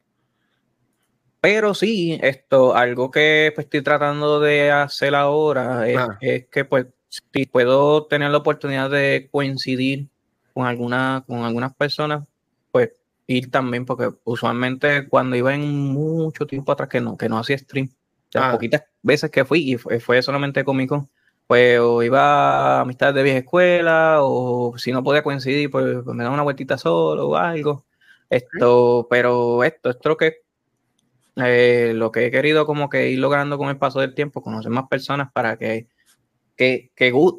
Pero sí, esto, algo que pues, estoy tratando de hacer ahora es, ah. que pues si puedo tener la oportunidad de coincidir con alguna, con algunas personas, pues ir también, porque usualmente cuando iba en mucho tiempo atrás que no, que no hacía stream, las ah. poquitas veces que fui, y fue, solamente cómico, pues o iba a amistades de vieja escuela, o si no podía coincidir, pues, pues me daba una vueltita solo o algo. Esto, pero esto, esto que eh, lo que he querido como que ir logrando con el paso del tiempo, conocer más personas para que, que,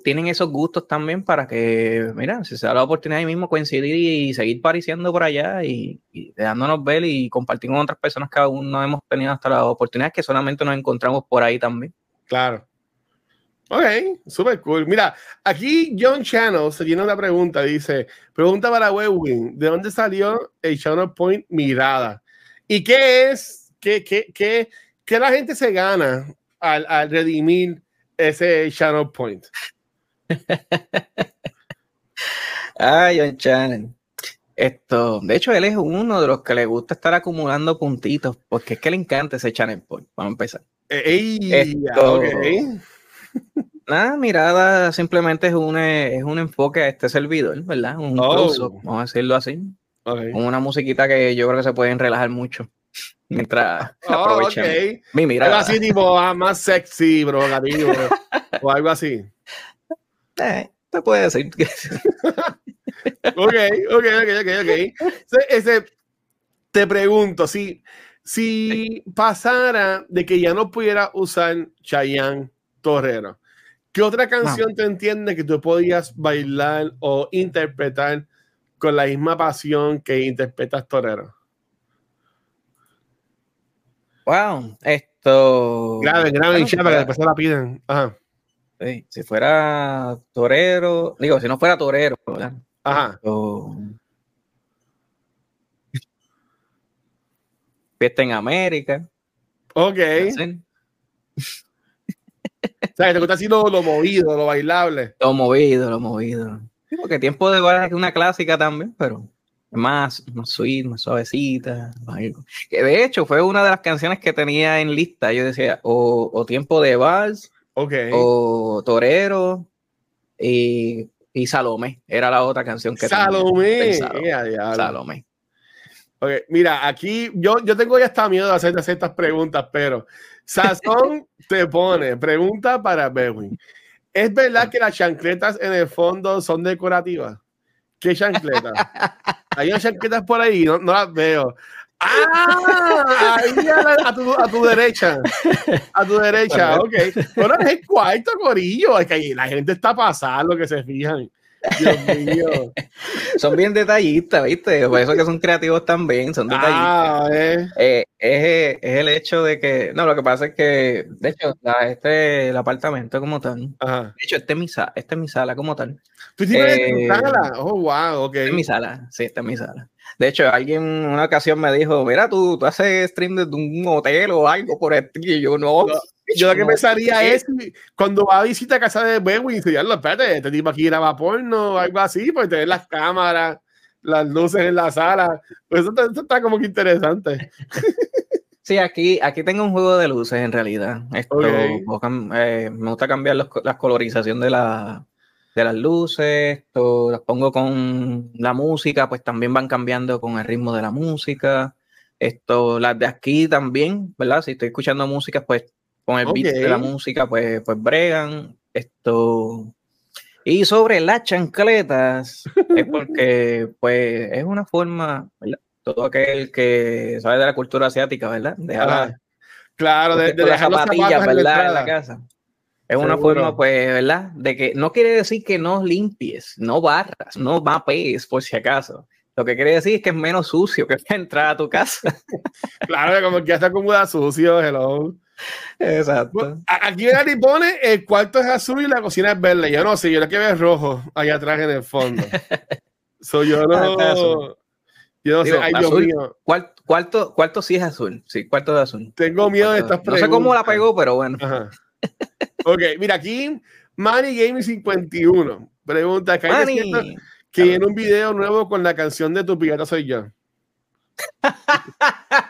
tienen esos gustos también para que, mira, si se da la oportunidad ahí mismo coincidir y seguir pariciendo por allá y, dejándonos ver y compartir con otras personas que aún no hemos tenido hasta la oportunidad que solamente nos encontramos por ahí también. Claro. Ok, super cool. Mira, aquí John Channel se llena una pregunta, dice, pregunta para Webwin, ¿de dónde salió el Channel Point Mirada? ¿Y qué es ¿Qué, la gente se gana al, redimir ese Channel Point? Ay, John Channel. Esto, de hecho, él es uno de los que le gusta estar acumulando puntitos, porque es que le encanta ese Channel Point. Vamos a empezar. Nada, mirada simplemente es un, es un enfoque a este servidor, ¿verdad? Un oh. vamos a decirlo así. una musiquita que yo creo que se pueden relajar mucho mientras oh, okay. mi mirada. Algo así tipo ah, más sexy, bro, o algo así. Eh, te puede decir. ok, ok, ok, ok, ok. Ese, te pregunto, si, si pasara de que ya no pudiera usar Chayanne Torrero, ¿qué otra canción te entiende que tú podías bailar o interpretar con la misma pasión que interpretas Torero? Wow, esto. Grave, grave y para que después se la piden. Ajá. Sí, si fuera torero, digo, si no fuera torero, ¿verdad? Ajá. Fiesta en América. Ok. o sea, te gusta así lo, lo, movido, lo bailable. Lo movido, lo movido. Sí, porque tiempo de guardar es una clásica también, pero más, más sweet, más suavecita. Que de hecho fue una de las canciones que tenía en lista. Yo decía, o, Tiempo de Vals, o Torero, y, y, Salomé. Era la otra canción que Salomé. Tenía Salomé. Okay. Mira, aquí yo, yo tengo ya hasta miedo de hacerte estas preguntas, pero Sazón te pone, pregunta para Bewin. ¿Es verdad que las chancletas en el fondo son decorativas? ¿Qué chancletas? Hay unas chancletas por ahí, no, las veo. Ah, ahí a, tu, a, tu, derecha. A tu derecha, ok. Bueno, es el cuarto, Corillo. Es que la gente está pasando, que se fijan. Dios mío. son bien detallistas, ¿viste? Por eso que son creativos también, son detallistas. Ah, eh. Eh, es, es el hecho de que, no, lo que pasa es que, de hecho, la- este, el apartamento como tal, Ajá. de hecho, este es mi, esta es mi sala como tal. ¿Tú tienes Eh, tu sala? Oh, wow, ok. Esta es mi sala, sí, esta es mi sala. De hecho, alguien en una ocasión me dijo, mira, tú, tú haces stream desde un hotel o algo por el y yo no. No, Yo lo que pensaría es cuando va a visita a casa de Bewin, si ya lo espérate, este tipo aquí graba porno o algo así, pues tener las cámaras, las luces en la sala. Pues eso, está- eso está como que interesante. Sí, aquí, aquí tengo un juego de luces en realidad. Esto, eh, me gusta cambiar los la colorización de, la, de las luces, esto, las pongo con la música, pues también van cambiando con el ritmo de la música. Esto, las de aquí también, ¿verdad? Si estoy escuchando música, pues con el beat de la música, pues, pues bregan. Esto. Y sobre las chancletas, es porque, pues, es una forma, ¿verdad? Todo aquel que sabe de la cultura asiática, ¿verdad? Deja la- Ajá. Claro, de, de las dejar zapatillas, zapatos en la ¿verdad? En la casa. Es una Seguro. forma, pues, ¿verdad? De que no quiere decir que no limpies, no barras, no mapees, por si acaso. Lo que quiere decir es que es menos sucio que la entrada a tu casa. Claro, como que ya está como sucio, hello. Exacto. Bueno, Aquí pone el cuarto es azul y la cocina es verde. Yo no sé, yo lo que veo es rojo allá atrás en el fondo. Soy yo Ah, no. Yo no Digo, sé, ay Dios mío. Cuarto, cuarto, cuarto sí es azul. Sí, cuarto de azul. Tengo miedo de estas No preguntas. sé cómo la pegó, pero bueno. Ajá. Ok, mira aquí, Manny Gaming 51 pregunta: ¿qué hay Manny. que viene un video nuevo con la canción de Tu Pirata Soy Yo?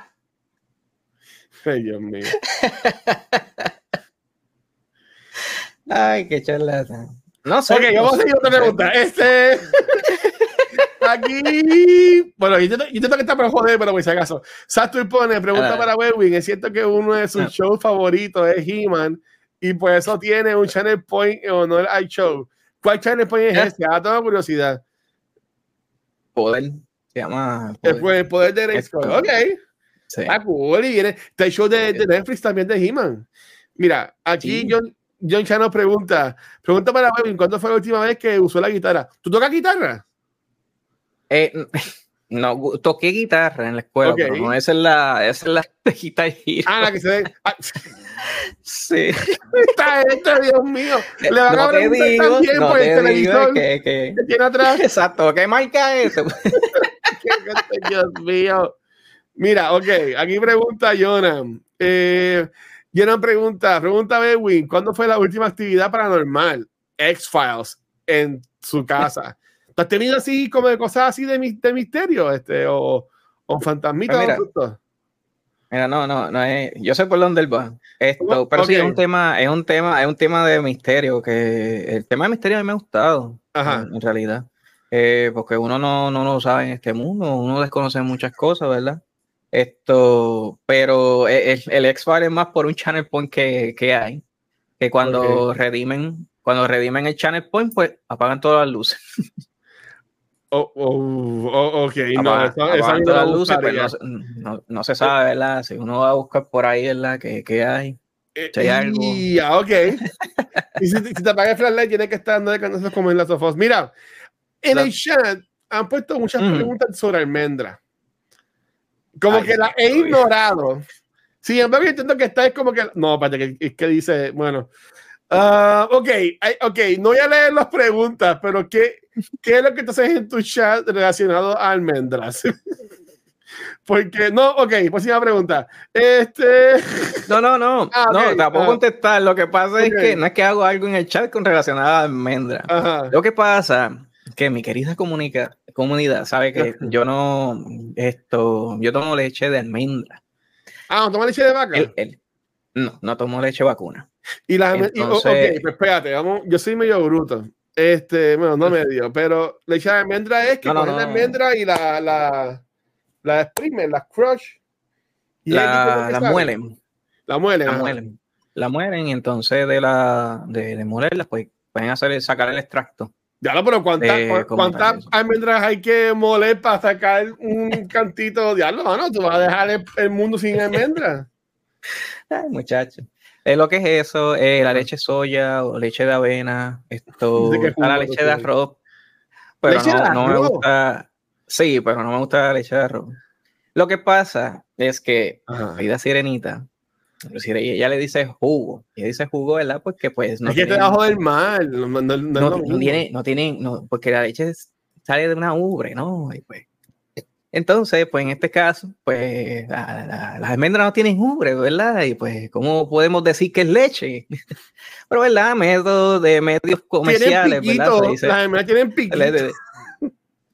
Ay, Dios mío. Ay, qué charlata. No sé. Ok, vamos a seguir otra pregunta. Este. Aquí. Bueno, yo intento, yo intento que está para joder, pero por si acaso. Saturn pone, pregunta para Webwin. Es cierto que uno de sus Ah. shows favoritos es He-Man y por eso tiene un channel point en honor al show. ¿Cuál channel point es ese? Ah, tengo curiosidad. Poder. Se llama. El, Poder. po- el poder de Grayskull. Ok. Sí. Ah, cool. Y viene. Está el show de, de Netflix también de He-Man. Mira, aquí Sí. John, John Chano pregunta: Pregunta para Webwin, ¿cuándo fue la última vez que usó la guitarra? ¿Tú tocas guitarra? Eh, no, toqué guitarra en la escuela, pero no, esa es la, esa es la de Guitar Hero. Ah, la que se ve. Ah, sí. está este, Dios mío. Le van a Eh, te preguntar digo, también no por el digo televisor que, que- que tiene atrás. Exacto, ¿qué marca es eso? Dios mío. Mira, ok, aquí pregunta Jonah. Eh, pregunta, pregunta Bewin, ¿cuándo fue la última actividad paranormal? X-Files en su casa. ¿Tú has tenido así como de cosas así de, de misterio? Este, o, o fantasmitas Pues mira, o susto? Mira, no, no, no es, yo sé por dónde él va. Esto, ¿Cómo? pero sí es un tema, es un tema, es un tema de misterio, que el tema de misterio a mí me ha gustado, Ajá. en, en realidad. Eh, porque uno no, no lo sabe en este mundo, uno desconoce muchas cosas, ¿verdad? Esto, pero e, el, el X-File es más por un channel point que, que hay. Que cuando redimen, cuando redimen el channel point, pues apagan todas las luces. Oh, oh, oh, ok, no, Apagan- eso, eso a mí apagan no todas las luces, pues no, se- no- no se sabe, ¿verdad? Si uno va a buscar por ahí, ¿verdad? ¿Qué, qué hay? Eh, Si hay algo. y- Ya, ok. y si, si te apaga el flashlight, tiene que estar dando de canazos como en las sofás. Mira, en el chat han puesto muchas preguntas sobre almendra. Como Ay, que la he ignorado. Sin embargo, yo entiendo que está es como que. No, espérate, que, es que dice, bueno. ah, ok, ok, no voy a leer las preguntas, pero ¿qué, ¿qué es lo que tú haces en tu chat relacionado a almendras? Porque, no, ok, próxima pregunta. Este. No, no, no. Ah, no, ok, tampoco ah. contestar. Lo que pasa Ok. es que no es que hago algo en el chat con relacionado a almendra. Ajá. Lo que pasa que mi querida comunica, comunidad sabe que yo no esto, yo tomo leche de almendra. Ah, toma leche de vaca. El- el- no, no tomo leche vacuna. Y las alme- y- o- Entonces- ok, pues espérate, vamos, yo soy medio bruto. Este, bueno, no medio, pero leche de almendra es que No, no, cogen la no. almendra y la, la, la exprimen, la crush. y La, la muelen, La muelen. la ajá. muelen, la muelen y entonces de la de, de molerla pues pueden hacer sacar el extracto. Ya lo, pero ¿cuántas, Eh, almendras hay que moler para sacar un cantito? Diablo, mano, tú vas a dejar el, el mundo sin almendras. Ay, muchacho. Es lo que es eso, eh, la leche de soya o leche de avena, esto, la leche de arroz, pero ¿Leche de no, no me gusta. Sí, pero no me gusta la leche de arroz. Lo que pasa es que Ajá. Aida Sirenita, inclusive ella le dice jugo. Ella dice jugo, ¿verdad? Porque pues no es que te tiene- bajo del mar. No, no- tiene, no tiene, no, porque la leche sale de una ubre, ¿no? Y pues, entonces, pues en este caso, pues la- la- las almendras no tienen ubre, ¿verdad? Y pues, ¿cómo podemos decir que es leche? Pero, ¿verdad? Métodos de medios Tienen comerciales, ¿verdad? piquito. Se dice- Las almejas tienen piquito.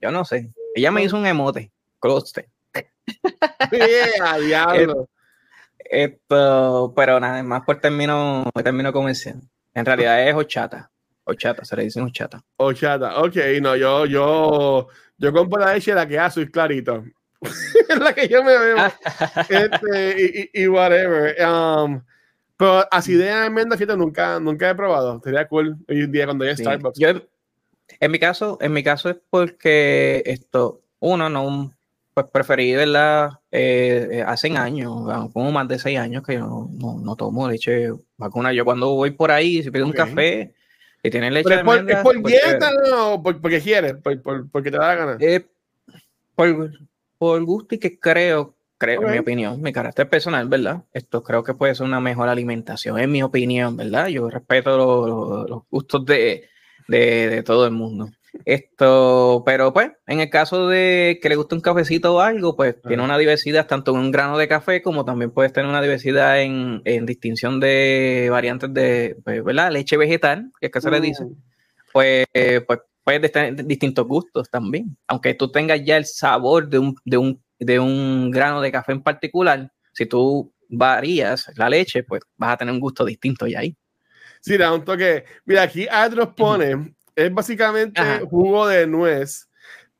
yo no sé. Ella me hizo un emote. Closte. Yeah, diablo. Esto, pero nada, más por término, por término comercial. En realidad es horchata. Horchata, se le dicen horchata. Ochata. Ok, no, yo, yo, yo compro la leche la que azul clarito. es la que yo me veo. Este, y, y- y whatever. Um, pero así de almendra, fíjate, nunca, nunca he probado. Sería cool hoy en día cuando hay Sí. Starbucks. Yo, en mi caso, en mi caso es porque esto, uno, no, pues preferí, ¿verdad? Eh, eh, hace años, como más de seis años que yo no, no, no tomo leche vacuna. Yo cuando voy por ahí, si pido Ok. un café y tienen leche Pero de es por, es por pues, dieta o por- porque quieres, por, por- porque te da la gana. eh, por, gusto y que creo, creo, en mi opinión, mi carácter personal, ¿verdad? Esto creo que puede ser una mejor alimentación, en mi opinión, ¿verdad? Yo respeto lo- lo- los gustos de, de, de todo el mundo. Esto, pero pues, en el caso de que le guste un cafecito o algo, pues tiene una diversidad tanto en un grano de café como también puedes tener una diversidad en, en distinción de variantes de, pues, ¿verdad? Leche vegetal, que es que se le dice Mm. pues, pues puedes tener distintos gustos también. Aunque tú tengas ya el sabor de un, de un, de un grano de café en particular, si tú varías la leche, pues vas a tener un gusto distinto ya ahí. Sí, da un toque. Mira, aquí Adros pone, es básicamente Ajá. jugo de nuez,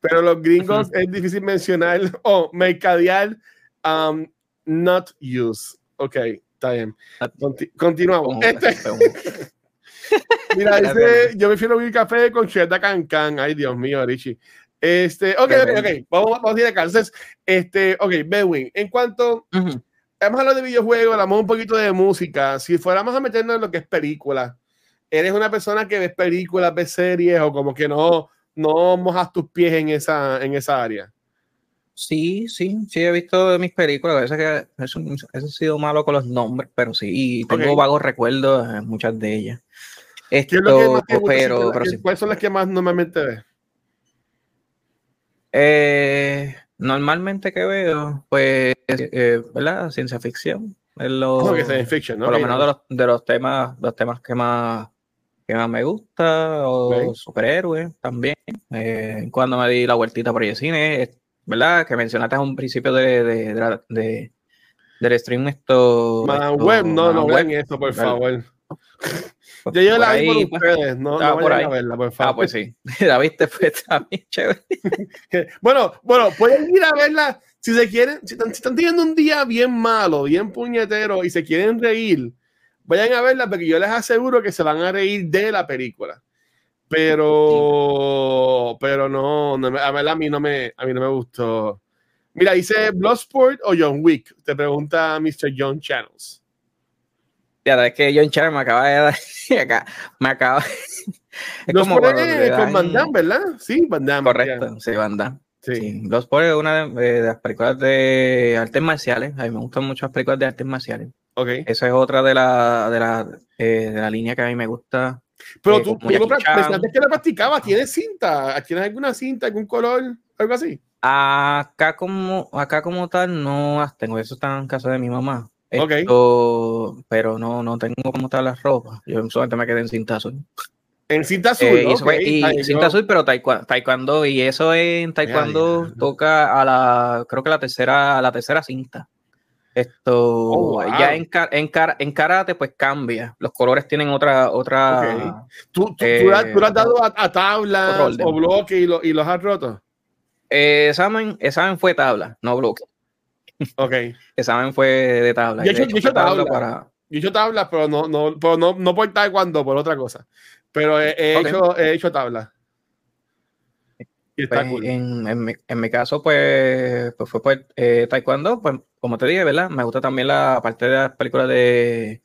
pero los gringos es difícil mencionar o mercadear um, not use. Ok, está bien. Conti- continuamos. Este, mira, dice, yo prefiero mi café con cheddar cancan. Ay, Dios mío, Richie. Este, ok, ok, ok. Vamos, vamos a ir acá. Entonces, este, ok, Bedwin, en cuanto Ujú. hemos hablado de videojuegos, hablamos un poquito de música. Si fuéramos a meternos en lo que es película, ¿eres una persona que ves películas, ves series o como que no, no mojas tus pies en esa, en esa área? Sí, sí, sí he visto mis películas, a veces que eso, eso he sido malo con los nombres, pero sí, y tengo vagos recuerdos en muchas de ellas. ¿Qué es lo que Esto, pero, Sí, pero sí. ¿Cuáles son las que más normalmente ves? Eh, normalmente que veo, pues, eh, ¿verdad? Ciencia ficción. Es lo, No, que en fiction, ¿no? por lo menos de los, de los temas, los temas que más, que más me gusta, o Ok. superhéroes también. Eh, cuando me di la vueltita por el cine, ¿verdad? Que mencionaste a un principio de, de, de de- del stream esto. Madame esto, Web, no, no Web, eso, por favor. Pues, Yo por la vi ahí, por pues, ustedes, no, no por vayan a ahí. verla, por favor. Ah, pues sí. La viste, pues bien chévere. Bueno, bueno, pueden ir a verla si se quieren, si están, si están teniendo un día bien malo, bien puñetero y se quieren reír, vayan a verla porque yo les aseguro que se van a reír de la película. Pero, pero no, no a ver, a mí no me, a mí no me gustó. Mira, dice Bloodsport o John Wick, te pregunta Mr. John Channels. Ya, es que John Char me acaba de dar. acá, me acaba. es como cuando es te con dan- Van Damme, ¿verdad? Sí, Van Damme. Correcto, sí, Van Damme. ya, Sí. Sí. Bloodsport es una de, de las películas de artes marciales. A mí me gustan mucho las películas de artes marciales. Ok. Esa es otra de la, de la, eh, de la línea que a mí me gusta. Pero eh, tú, tú lo pensaste que la practicabas, ¿tienes cinta? ¿Tienes alguna cinta, algún color, algo así? Acá como, acá como tal no las tengo. Eso está en casa de mi mamá. Esto, pero no, no tengo como tal las ropas. Yo solamente me quedé en cinta azul. En cinta azul, Eh, y ok. eso fue- y Ahí cinta yo- azul, pero taekwondo, taekwondo, y eso en taekwondo diablo. toca a la, creo que la tercera, la tercera cinta. Esto, Oh, wow. ya en, en, en karate, pues cambia. Los colores tienen otra, otra. ¿Tú, tú, tú Eh, has- tú le has dado a, a tablas o bloques y, lo- y los has roto? Eh, examen, examen fue tabla, no bloque. Ok. Examen fue de tabla. Yo he hecho- fue tabla tabla. para. Hecho tablas, pero no, no, pero no, no por taekwondo, por otra cosa. Pero he, hecho, he hecho tablas. Pues, cool. en, en mi, en mi caso, pues, pues fue por eh, taekwondo, pues como te dije, ¿verdad? Me gusta también la parte de las películas de,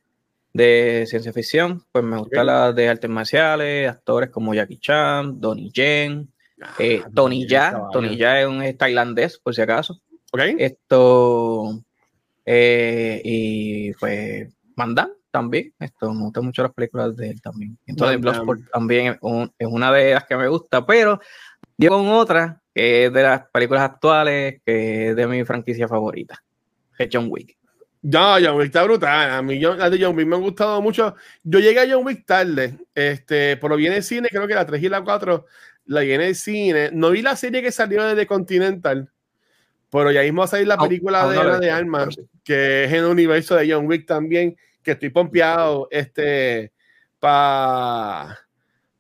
de ciencia ficción, pues me gusta Ok. la de artes marciales, actores como Jackie Chan, Donnie Yen, Eh, Ah, Tony bien, Ya. Tony Ya es un es tailandés, por si acaso. ¿Ok? Esto, eh, y pues, Mandan también. Esto, me gustan mucho las películas de él también. Entonces. Bloodsport también es, un- es una de las que me gusta, pero yo con otra, que es de las películas actuales, que es de mi franquicia favorita, que es John Wick. No, John Wick está brutal. A mí John- de John Wick me han gustado mucho. Yo llegué a John Wick tarde, este, pero vi en el cine, creo que la 3 y la 4 la vi en el cine. No vi la serie que salió de Continental, pero ya mismo va a salir la película de Ana de Armas, que es en el universo de John Wick también, que estoy pompeado, este, para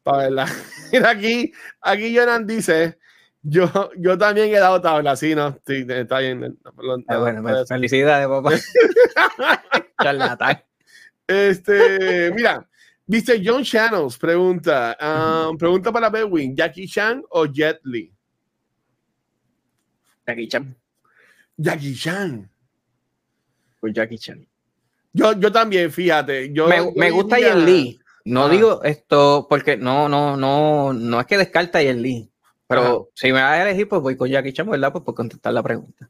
pa verla. Mira aquí, aquí Jonan dice, yo, yo también he dado tabla, sí, no, sí, está bien. no, no, Ah, bueno, no, me- felicidades, papá. Charlatán. Este, mira, dice John Channels, pregunta, um, pregunta para Bedwin, Jackie Chan o Jet Li. Jackie Chan. Jackie Chan. Por Jackie Chan. Yo, yo también, fíjate. Yo, me, yo me gusta Yen Lee. No digo esto porque no, no, no, no es que descarta a Yen Lee. Pero si me vas a elegir, pues voy con Jackie Chan, ¿verdad? Pues por contestar la pregunta.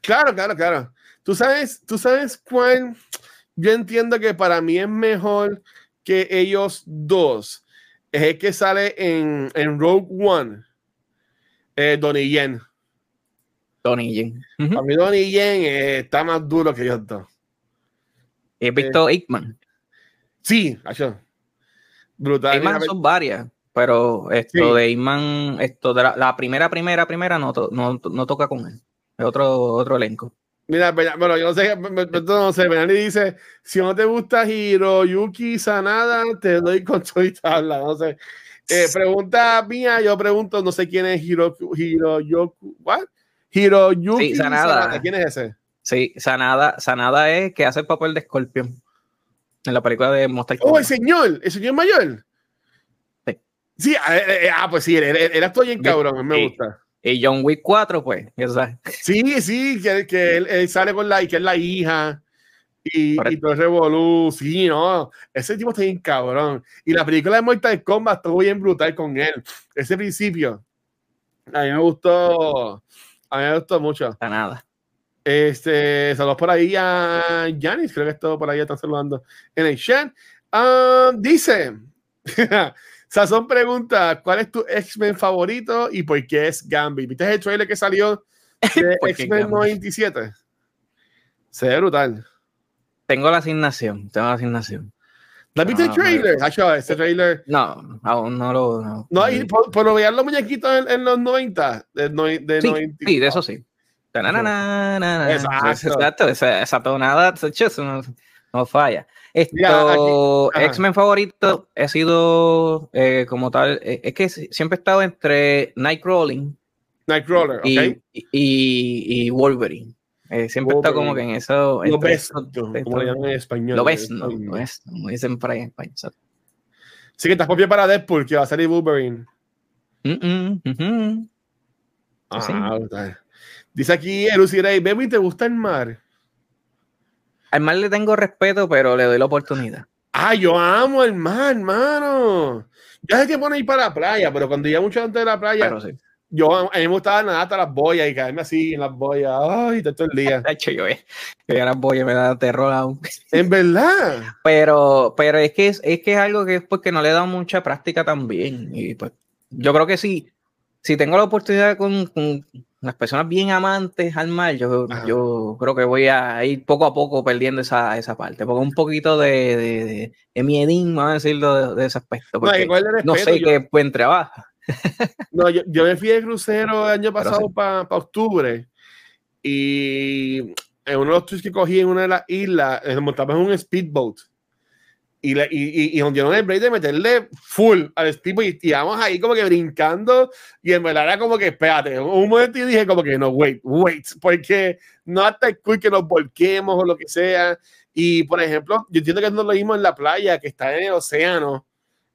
Claro, claro, claro. Tú sabes, tú sabes cuál. Yo entiendo que para mí es mejor que ellos dos. Es el que sale en, en Rogue One. Eh, Donnie Yen. Tony Yen. Ujú. Para mí Donnie Yen eh, está más duro que dos. He visto Ickman. Sí, acho. Brutal. Mira, son varias, pero esto Sí. de Ickman, esto de la, la primera, primera, primera no, to- no, no toca con él. Es otro, otro elenco. Mira, Bella- bueno, yo no sé, no sé, Benani dice, si no te gusta Hiroyuki Sanada, te doy con todo y tabla, no sé. Eh, pregunta mía, yo pregunto, no sé quién es Hiro, Hiroyoku, what? Hiroyuki Sí, Sanada. ¿quién es ese? Sí, Sanada, Sanada es que hace el papel de Scorpion en la película de Monster Oh, el Kombat. señor, el señor mayor. Sí. Sí, ah, eh, eh, ah, pues sí, él actúa bien cabrón, me gusta. Y John Wick 4, pues, ya sabes. Sí, sí, que, que él, él sale con la, y que es la hija y, y todo revolú, sí, no, ese tipo está bien cabrón. Y la película de Mortal Kombat estuvo bien brutal con él. Ese principio, a mí me gustó, a mí me gustó mucho. Sanada. Este, saludos por ahí a Janis, creo que esto por ahí están saludando en el chat. Ah, dice, Sazón pregunta, ¿cuál es tu X-Men favorito y por qué es Gambit? ¿Viste el trailer que salió de ¿Por qué X-Men Gambit? 97? Se ve brutal. Tengo la asignación, tengo la asignación. ¿No viste el Ah, trailer? Hacho, ese trailer. No, aún no lo. No, No, y por, por lo veían los muñequitos en, en los 90, de, no- de sí, 90. sí, de eso sí. Exacto. Exacto, esa, esa tonada, no, no falla. Esto. X-Men favorito he sido eh, como tal, eh, es que si- siempre he estado entre Nightcrawling Nightcrawler, ¿ok? y, y, y Wolverine. Eh, siempre he estado como que en eso. lo esos- como le llaman en español. Lo ves, no, español. lo ves, como dicen por ahí en exacto. Sí, que estás por pie para Deadpool, que va a salir Wolverine. Mm, mm, ujú. Ah, Sí. Dice aquí Lucy Ray, Baby, ¿te gusta el mar? Al mar le tengo respeto, pero le doy la oportunidad. Ah, yo amo el mar, hermano. Yo sé que pone ir para la playa, pero cuando ya mucho antes de la playa, Pero sí. yo a mí me gustaba nadar hasta las boyas y caerme así en las boyas. Ay, todo el día. De hecho, yo, eh, yo ya las voy a me da terror aún. en verdad. Pero, pero es que es, es que es algo que es porque no le he dado mucha práctica también. Y pues, yo creo que si, si tengo la oportunidad con, con las personas bien amantes al mar, yo, Ajá. yo creo que voy a ir poco a poco perdiendo esa, esa parte. Porque un poquito de, de, de, de miedín, vamos a decirlo, de, de ese aspecto. No, Porque no respeto. sé yo, qué buen trabajo. no, yo, yo me fui de crucero el año pasado sí. para octubre y en uno de los tours que cogí en una de las islas, eh, montamos en un speedboat. Y, le- y, y, nos dieron el break de meterle full al speedboat y íbamos ahí como que brincando y en verdad era como que, espérate, un momento y dije como que no, wait, wait, porque no hasta cool que nos volquemos o lo que sea. Y por ejemplo, yo entiendo que no lo mismo en la playa, que está en el océano,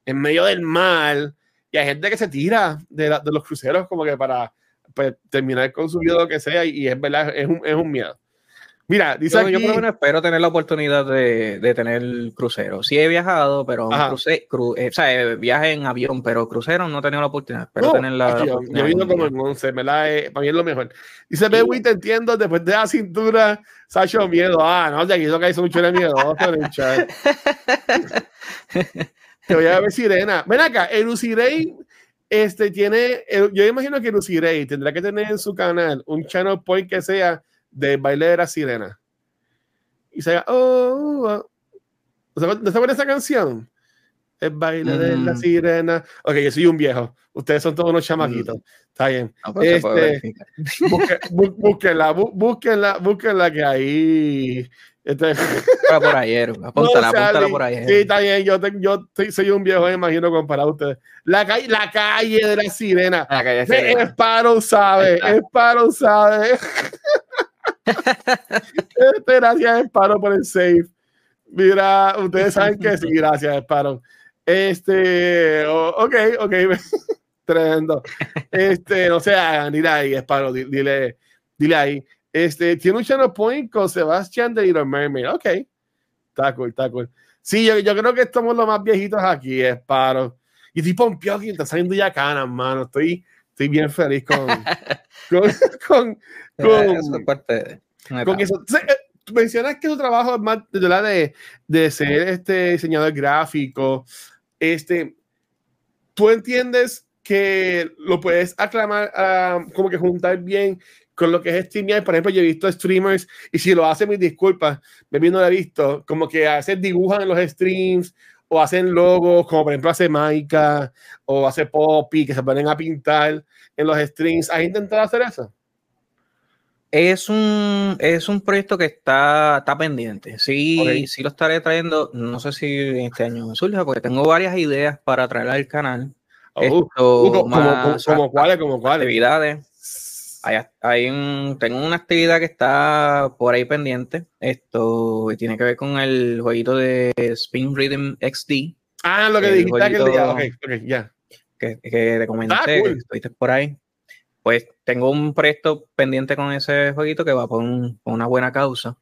en medio del mar, y hay gente que se tira de, la- de los cruceros como que para pues, terminar con su vida o lo que sea, y, y es verdad, es un, es un miedo. Mira, dice Yo, aquí, yo por lo menos espero tener la oportunidad de, de tener crucero. Sí he viajado, pero cruce- cru- eh, o sea, eh, viaje en avión, pero crucero no he tenido la oportunidad. Espero No, tener la, la yo, vino algún como en 11, ¿verdad? Eh, para mí es lo mejor. Dice, Bewi, te entiendo, después de la cintura, se ha hecho miedo. Ah, no, de aquí lo que hay son mucho de miedo. Te voy a ver Sirena. Ven acá, el Usirei, este tiene, el- yo imagino que el Usirei tendrá que tener en su canal un channel point que sea de baile de la sirena. Y se haga, oh, oh. ¿No se acuerdan- ¿no se acuerdan de esa canción? El baile de la Mm. sirena. Ok, yo soy un viejo. Ustedes son todos unos chamaquitos. Está bien. No, Este, verificar. Busque- bú- búsquenla, bú- búsquenla, búsquenla que ahí. Este, por ayer, apúntala, no, apúntala por ayer. Sí, está bien. Yo, te- yo te- soy un viejo, me imagino, comparado a ustedes. La calle, la calle de la sirena. Que ya Ve, sé. Sparrow sabe. Sparrow sabe. Este, gracias, Sparrow, por el save. Mira, ustedes saben que sí, gracias, Sparrow. Este, o- ok, ok, tremendo. Este, no se hagan, dile ahí, Sparrow, di- dile, dile ahí. Este, tiene un channel point con Sebastián de Little Mermaid. Ok, está cool, está cool. Sí, yo, yo creo que estamos los más viejitos aquí, Sparrow. Y estoy pompeado que está saliendo ya canas, mano. Estoy, estoy bien feliz con, con, con, con- Eso es parte de- con eso. Eh, mencionas que tu trabajo es más de, la de, de ser este diseñador gráfico. Este, tú entiendes que lo puedes aclamar, ah, como que juntar bien con lo que es streamear. Por ejemplo, yo he visto streamers y si lo hacen, mis disculpas, me no lo he visto, como que a veces dibujan en los streams o hacen logos, como por ejemplo hace Maika o hace Poppy, que se ponen a pintar en los streams. ¿Has intentado hacer eso? Es un, es un proyecto que está, está pendiente. Sí, sí lo estaré trayendo. No sé si este año me surja, porque tengo varias ideas para traer al canal. Oh, Esto, uh, como, como cuáles, como cuáles. actividades. Hay, hay un, tengo una actividad que está por ahí pendiente. Esto tiene que ver con el jueguito de Spin Rhythm XD Ah, lo que dijiste aquel día. Ok, ok, ya. que, que te comenté, Ah, que cool. estuviste por ahí. Pues tengo un proyecto pendiente con ese jueguito que va por, un- por una buena causa.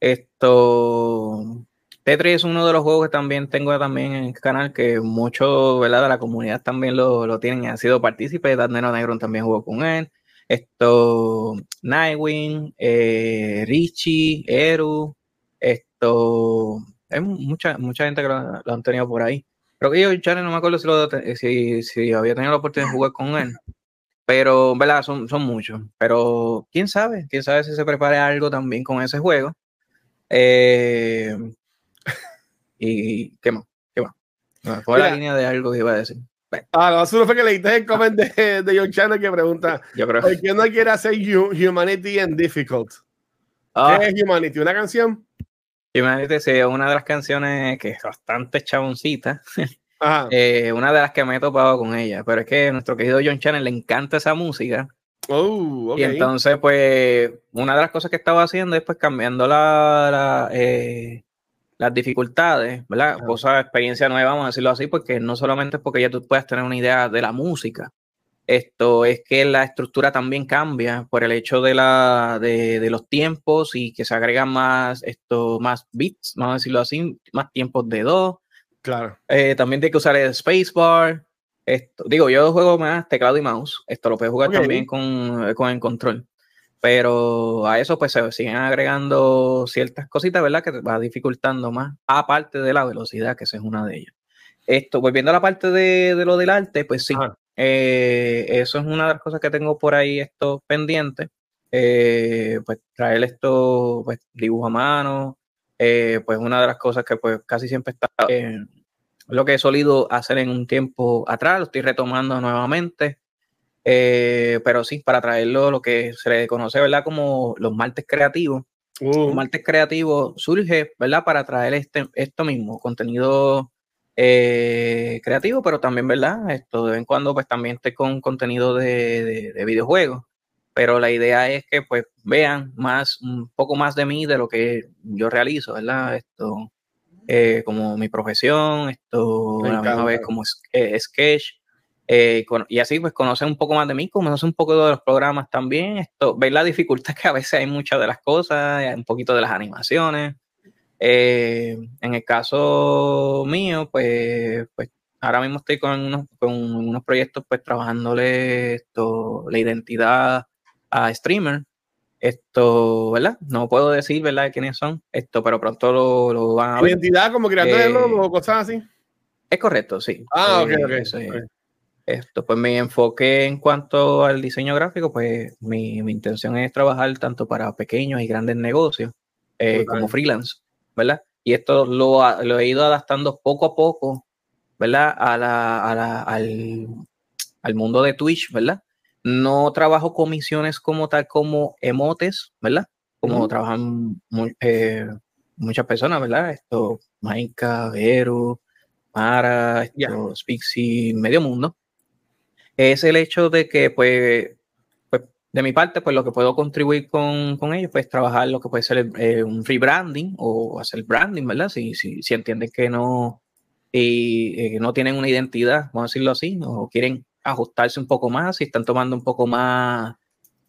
Esto. Tetris es uno de los juegos que también tengo también en el canal, que muchos de la comunidad también lo, lo tienen y han sido partícipes. Danero Negron también jugó con él. Esto, Nightwing, eh, Richie, Eru, esto, hay mucha, mucha gente que lo, lo han tenido por ahí. Creo que yo, Channel, no me acuerdo si, lo si, si había tenido la oportunidad de jugar con él. Pero, ¿verdad? Son, son muchos. Pero, quién sabe, quién sabe si se prepare algo también con ese juego. Eh, y, ¿qué más? ¿Qué más? Fue la línea de algo que iba a decir. Ah, lo azul fue que leíste el comment de, de John Channel que pregunta: yo creo ¿Por qué no quiere hacer Hu- Humanity and Difficult? Ah, ¿Qué es Humanity? ¿Una canción? Humanity sí, es una de las canciones que es bastante chaboncita. Ajá. Eh, una de las que me he topado con ella. Pero es que a nuestro querido John Channel le encanta esa música. Oh. Y entonces, pues, una de las cosas que estaba haciendo es pues cambiando la, la, eh, las dificultades, ¿verdad? Ajá. Cosa, experiencia nueva, vamos a decirlo así, porque no solamente es porque ya tú puedas tener una idea de la música. Esto es que la estructura también cambia por el hecho de, la, de, de los tiempos y que se agregan más, esto, más bits, vamos a decirlo así, más tiempos de dos. Claro. Eh, también tiene que usar el spacebar. Esto, digo, yo juego más teclado y mouse. Esto lo puedes jugar Ok. también con, con el control. Pero a eso pues se siguen agregando ciertas cositas, ¿verdad? Que te va dificultando más, aparte de la velocidad, que esa es una de ellas. Esto, volviendo a la parte de, de lo del arte, pues sí, eh, eso es una de las cosas que tengo por ahí esto pendiente. Eh, pues traer esto, pues dibujo a mano, eh, pues una de las cosas que pues casi siempre está lo que he solido hacer en un tiempo atrás, lo estoy retomando nuevamente. Eh, pero sí, para traerlo lo que se le conoce, ¿verdad? Como los martes creativos. Uh, Los martes creativos surge, ¿verdad? Para traer este, esto mismo, contenido eh, creativo, pero también, ¿verdad? Esto de vez en cuando, pues también estoy con contenido de, de- de videojuegos. Pero la idea es que, pues, vean más, un poco más de mí, de lo que yo realizo, ¿verdad? Esto, eh, como mi profesión, esto, a la misma vez como eh, sketch, Eh, y así pues conoce un poco más de mí, conoce un poco de los programas también, esto, ver la dificultad que a veces hay muchas de las cosas, un poquito de las animaciones. Eh, en el caso mío, pues, pues ahora mismo estoy con unos, con unos proyectos pues trabajándole esto, la identidad a streamer. Esto, ¿verdad? No puedo decir, ¿verdad?, quiénes son, esto, pero pronto lo, lo van a ver. ¿Identidad como creando eh, o cosas así? Es correcto, sí. Ah, ok, ok. Esto, pues mi enfoque en cuanto al diseño gráfico, pues mi, mi intención es trabajar tanto para pequeños y grandes negocios eh, como freelance, ¿verdad? Y esto lo, lo, he ido adaptando poco a poco, ¿verdad? A la, a la, al, al mundo de Twitch, ¿verdad? No trabajo comisiones como tal como emotes, ¿verdad? Como trabajan eh, muchas personas, ¿verdad? Esto, Maika, Vero, Mara, esto, Spixi, medio mundo es el hecho de que, pues, pues, de mi parte, pues lo que puedo contribuir con, con ellos, pues trabajar lo que puede ser eh, un rebranding o hacer branding, ¿verdad? Si, si, si entienden que no, y, eh, no tienen una identidad, vamos a decirlo así, o quieren ajustarse un poco más, si están tomando un poco más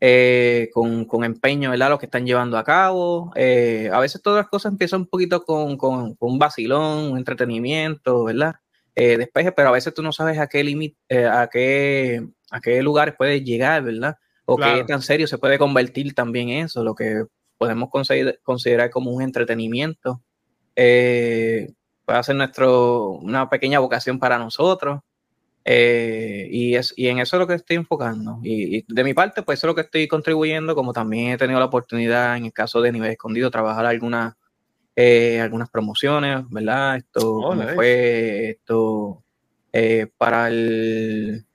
eh, con, con, empeño, ¿verdad? Lo que están llevando a cabo. a veces todas las cosas empiezan un poquito con, con, con un vacilón, un entretenimiento, ¿verdad? Eh, despeje, pero a veces tú no sabes a qué límite, eh, a qué a qué lugares puedes llegar, ¿verdad? O qué tan serio se puede convertir también eso, lo que podemos considerar, como un entretenimiento. Eh, puede ser nuestro, una pequeña vocación para nosotros. Eh, y, es, y en eso es lo que estoy enfocando. Y, y, de mi parte, pues eso es lo que estoy contribuyendo, como también he tenido la oportunidad, en el caso de Nivel Escondido, trabajar algunas eh, algunas promociones, ¿verdad? Esto oh, fue esto eh, para el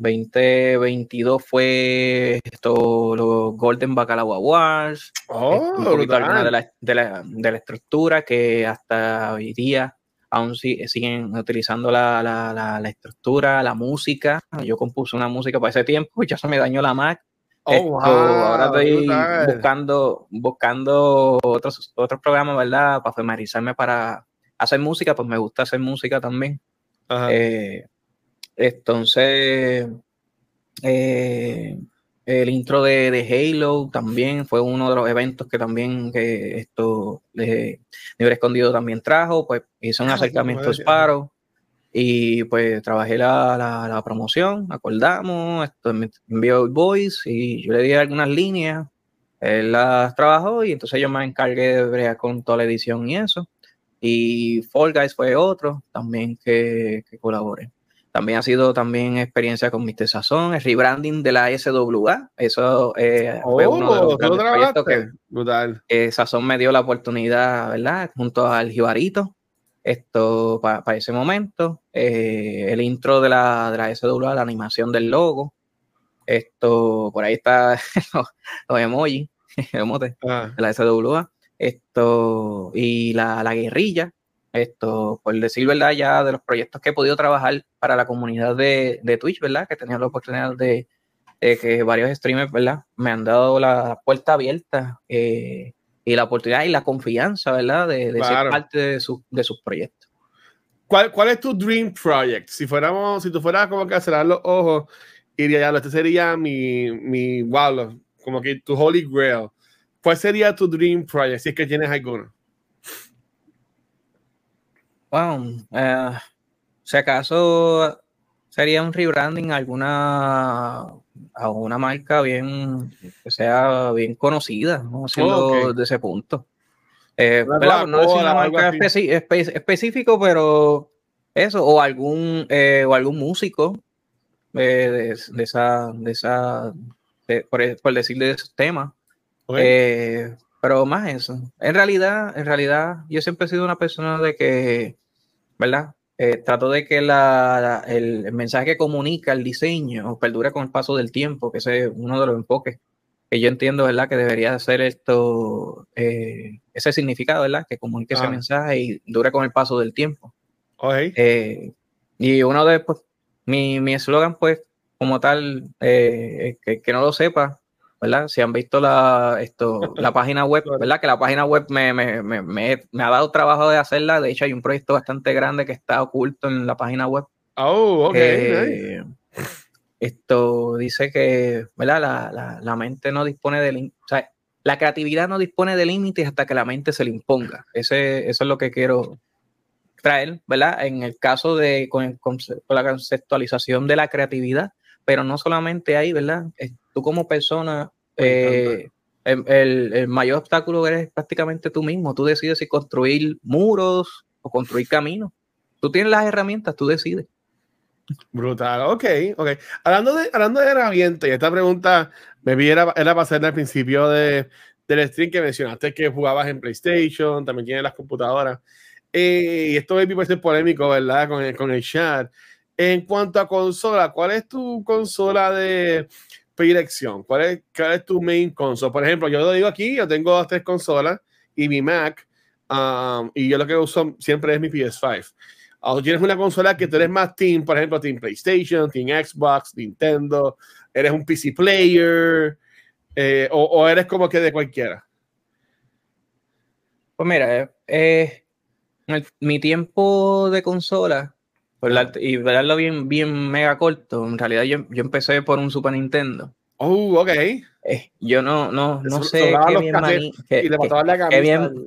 2022 fue esto los Golden Bacalao Awards, oh, de la, de, la, de la, estructura que hasta hoy día aún siguen utilizando la, la, la, estructura, la música. Yo compuse una música para ese tiempo, ya se me dañó la Mac Oh, ahora estoy buscando, buscando otros, otros programas, ¿verdad? Para familiarizarme para hacer música, pues me gusta hacer música también. Eh, entonces, eh, el intro de, de, Halo también fue uno de los eventos que también que esto de Libre Escondido también trajo, pues hizo un ah, acercamiento a Sparrow. Y pues trabajé la, la, promoción, acordamos, esto, me envió el voice y yo le di algunas líneas, él las trabajó y entonces yo me encargué de bregar con toda la edición y eso. Y Fall Guys fue otro también que, que colaboré. También ha sido también experiencia con Mr. Sazón, el rebranding de la SWA. Eso eh, fue uno de los oh, proyectos que Sazón me dio la oportunidad, ¿verdad? Junto al Jibarito esto para ese momento, eh, el intro de la, de la SWA, la animación del logo, esto, por ahí está los, emojis, ah. de la SWA, esto, y la, la, guerrilla, esto, por decir verdad, ya de los proyectos que he podido trabajar para la comunidad de, de Twitch, ¿verdad? Que he tenido la oportunidad de, que varios streamers, ¿verdad? Me han dado la puerta abierta eh, y la oportunidad y la confianza, ¿verdad? De, ser parte de, su, de sus proyectos. ¿Cuál, ¿Cuál, es tu dream project? Si fuéramos, si tú fueras como que a cerrar los ojos, iría ya, este sería mi, mi, wow, como que tu holy grail. ¿Cuál sería tu dream project, si es que tienes alguno? Wow, eh, si acaso sería un rebranding alguna a una marca bien que sea bien conocida, ¿no? De ese punto. Eh, no es una marca específico, pero eso, o algún, eh, o algún músico eh, de, esa, de esa, por, por, decirle de esos temas. Pero más eso. En realidad, en realidad, yo siempre he sido una persona de que, ¿verdad? Eh, trato de que la, el, mensaje que comunica el diseño perdure con el paso del tiempo, que ese es uno de los enfoques que yo entiendo, ¿verdad? Que debería ser esto, eh, ese significado, ¿verdad? Que comunique ese mensaje y dure con el paso del tiempo. Eh, y uno de, pues, mi eslogan, pues, como tal, eh, que, que, no lo sepa, ¿verdad? Si han visto la, esto, la página web, ¿verdad? Que la página web me, me, me, me, ha dado trabajo de hacerla. De hecho, hay un proyecto bastante grande que está oculto en la página web. Oh, ok. Eh, esto dice que, ¿verdad? La, la, la mente no dispone de, o sea, la creatividad no dispone de límites hasta que la mente se le imponga. Ese, eso es lo que quiero traer, ¿verdad? En el caso de con, el con la conceptualización de la creatividad, pero no solamente ahí, ¿verdad? Es- Tú como persona, Me eh, el, el- el mayor obstáculo eres prácticamente tú mismo. Tú decides si construir muros o construir caminos. Tú tienes las herramientas, tú decides. Brutal, ok, ok. Hablando de, hablando de herramientas, y esta pregunta me vi era, era para hacer al principio de, del stream que mencionaste que jugabas en PlayStation, también tienes las computadoras. Eh, y esto puede ser polémico, ¿verdad? Con el, con el chat. En cuanto a consola, ¿cuál es tu consola de predilección? ¿Cuál es, cuál es tu main console? Por ejemplo, yo lo digo aquí, yo tengo tres consolas y mi Mac, um, y yo lo que uso siempre es mi PS5 o tú tienes una consola que tú eres más team, por ejemplo, team PlayStation, team Xbox, Nintendo, eres un PC player, eh, o, eres como que de cualquiera. Pues mira, eh, eh, mi tiempo de consola, por la- y verlo bien, bien mega corto, en realidad yo, yo empecé por un Super Nintendo. Oh, ok. Eh, yo no, no, no sé qué mi, cassettes hermani- qué- y le qué- mataban la bien,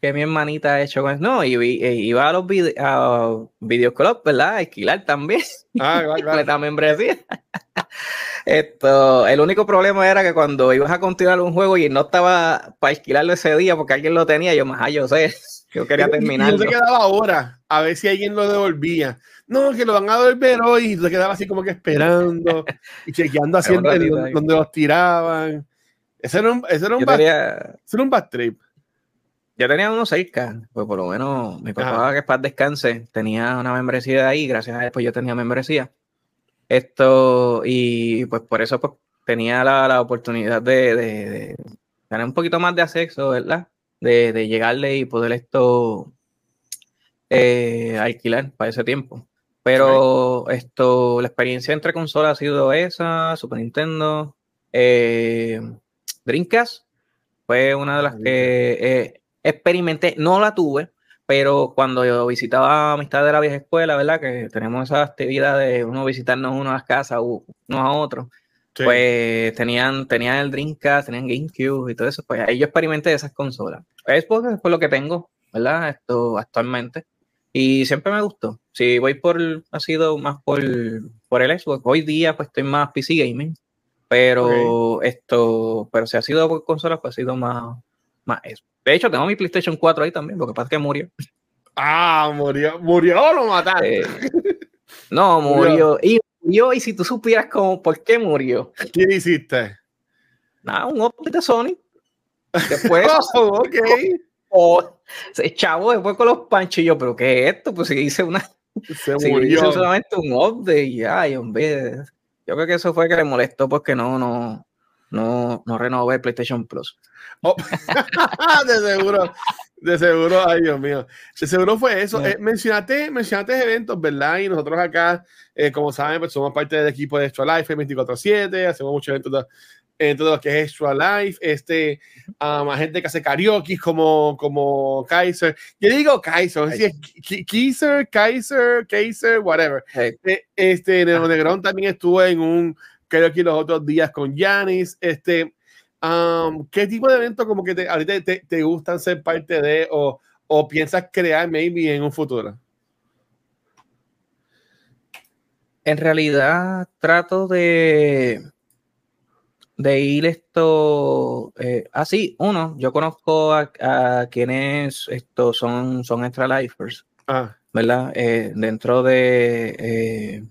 qué mi hermanita ha hecho con eso. No, y, eh, iba a los vide a videoclubs, ¿verdad? A alquilar también. Ah, claro, claro. completa membresía. Esto, el único problema era que cuando ibas a continuar un juego y no estaba para alquilarlo ese día porque alguien lo tenía, yo más, ah, yo sé, yo quería terminarlo. yo te quedaba ahora a ver si alguien lo devolvía. No, que lo van a devolver hoy. Y tú te quedabas así como que esperando y chequeando en- ahí. donde los tiraban. Ese era un, ese era un, Yo bad, tenía, ese era un bad trip. yo tenía uno cerca, pues por lo menos mi papá, Ajá. que paz descanse, tenía una membresía de ahí, gracias a él, pues yo tenía membresía. Esto, y pues por eso pues tenía la, la oportunidad de, de- de tener un poquito más de acceso, ¿verdad? De, de llegarle y poder esto eh, alquilar para ese tiempo. Pero esto, la experiencia entre consolas ha sido esa, Super Nintendo, eh, Dreamcast, fue una de las que eh, experimenté, no la tuve, pero cuando yo visitaba amistad de la vieja escuela, ¿verdad? Que tenemos esa actividad de uno visitarnos uno a las casas, unos a otros, Sí. pues tenían, tenían el Dreamcast, tenían GameCube y todo eso, pues ahí yo experimenté esas consolas. Por, es por lo que tengo, ¿verdad? Esto actualmente. Y siempre me gustó. Si voy por, ha sido más por, por el Xbox. Hoy día pues estoy más PC gaming. Pero esto, pero si ha sido por consolas, pues ha sido más, más eso. De hecho, tengo mi PlayStation 4 ahí también, lo que pasa es que murió. Ah, murió. Murió o lo mataron. Eh, no, Murió. murió. Y murió, y si tú supieras cómo, por qué murió. ¿Qué hiciste? Nada, un update de Sony. Después, Oh, ok. oh, ese chavo, después con los panchillos, pero ¿qué es esto? Pues si hice una, Se murió. hice solamente un update, y ay, hombre. Yo creo que eso fue que le molestó porque no, no, no, no renové el PlayStation Plus. Oh, de seguro, de seguro, ay Dios mío, de seguro fue eso. Eh, mencionaste, mencionaste eventos, ¿verdad? Y nosotros acá, eh, como saben, pues somos parte del equipo de Extra Life 24-7, hacemos muchos eventos de, eventos de lo que es Extra Life, este, a más gente que hace karaoke como, como Kaiser. Yo digo Kaiser, no sé si es Kaiser, Kaiser, Kaiser, whatever. Eh, Eh, este, Negrón también estuvo en un karaoke los otros días con Yanis. Este, um, ¿qué tipo de eventos como que te, ahorita te, te gustan ser parte de o, o piensas crear maybe en un futuro? En realidad trato de, de ir esto eh, así. Uno, yo conozco a, a quienes estos son, son extra lifers, Ah, ¿verdad? Eh, dentro de eh,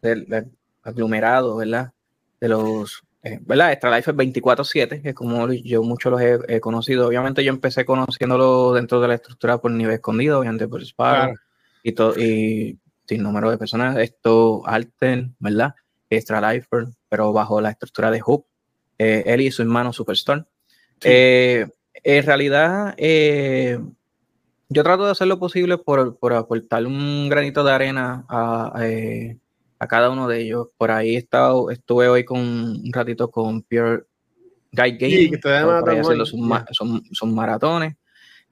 del, del aglomerado, ¿verdad? De los, eh, ¿verdad? Extra Lifers 24-7, que es como yo muchos los he, he conocido. Obviamente yo empecé conociéndolo dentro de la estructura por nivel escondido, obviamente por Claro. y todo, y sin número de personas. Esto, Alten, ¿verdad? Extra Lifer, pero bajo la estructura de Hoop. Eh, él y su hermano Superstorm. Sí. Eh, en realidad, yo trato de hacer lo posible por, por aportar un granito de arena a, a, a cada uno de ellos. Por ahí he estado, estuve hoy con un ratito con Pure Guide Gaming, que ahí maratón haciendo sus, ma- sus- sus maratones.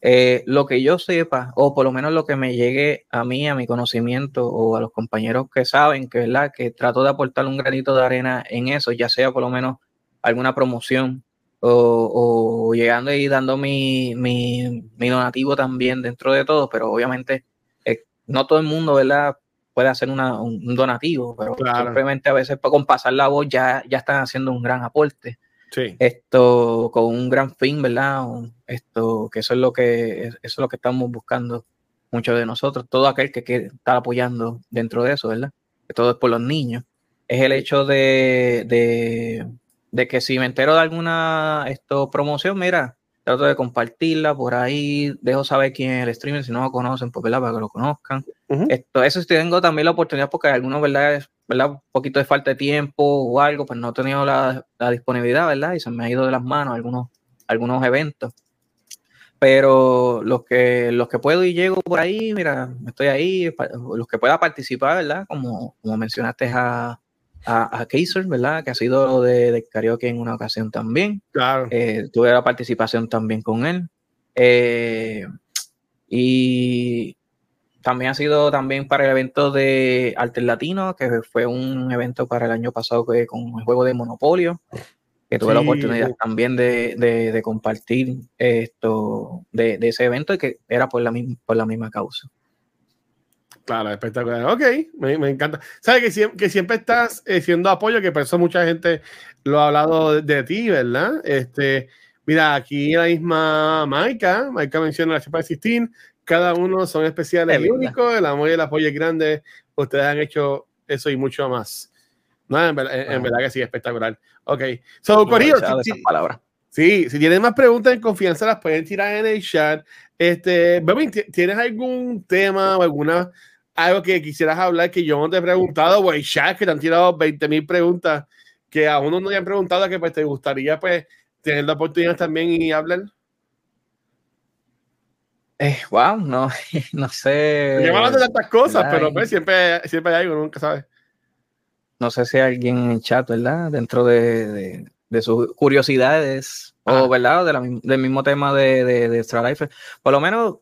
Eh, lo que yo sepa, o por lo menos lo que me llegue a mí, a mi conocimiento, o a los compañeros que saben que, ¿verdad? que trato de aportar un granito de arena en eso, ya sea por lo menos alguna promoción o, llegando y dando mi, mi, donativo también dentro de todo, pero obviamente eh, no todo el mundo, ¿verdad? Puede hacer un, donativo, pero simplemente a veces con pasar la voz ya, ya están haciendo un gran aporte. Sí. Esto con un gran fin, ¿verdad? Esto, que eso es lo que eso es lo que estamos buscando muchos de nosotros, todo aquel que quiere estar apoyando dentro de eso, ¿verdad? Que todo es por los niños. Es el hecho de, de, de que si me entero de alguna esto, promoción, mira, trato de compartirla por ahí, dejo saber quién es el streamer, si no lo conocen, pues, ¿verdad? Para que lo conozcan. Esto, eso sí tengo también la oportunidad porque algunos, ¿verdad? ¿verdad? Un poquito de falta de tiempo o algo, pues no he tenido la, disponibilidad, ¿verdad? Y se me ha ido de las manos algunos, algunos eventos. Pero los que, los que puedo y llego por ahí, mira, estoy ahí, los que pueda participar, ¿verdad? Como, como mencionaste a, a, a Kaiser, ¿verdad? Que ha sido de, de, karaoke en una ocasión también. Claro. Eh, tuve la participación también con él. Eh, y también ha sido también para el evento de Alter Latino, que fue un evento para el año pasado que, con el juego de Monopolio, que tuve la oportunidad también de, de, de, compartir esto de, de, ese evento y que era por la, por la misma causa. Claro, espectacular. Ok, me, me encanta. Sabes que siempre, que siempre estás eh, siendo apoyo, que por eso mucha gente lo ha hablado de, ti, ¿verdad? Este, mira, aquí la misma Maika, Maika menciona la Chapa 16, cada uno son especiales y únicos, el amor y el apoyo es grande, ustedes han hecho eso y mucho más. No, en, verdad, que sí, espectacular. Ok, so, Corillo, si, sí, si tienen más preguntas en confianza, las pueden tirar en el chat. Este, ¿tienes algún tema o alguna algo que quisieras hablar que yo no te he preguntado, güey, ya que te han tirado 20 mil preguntas que a uno no le han preguntado que pues te gustaría pues tener la oportunidad también y hablar? Eh, wow, no, no sé. Llevamos de tantas cosas, pero pues siempre, siempre hay algo, nunca sabes. No sé si hay alguien en el chat, ¿verdad? Dentro de, de, sus curiosidades, o, ¿verdad? del mismo tema de, de, de Extra Life. Por lo menos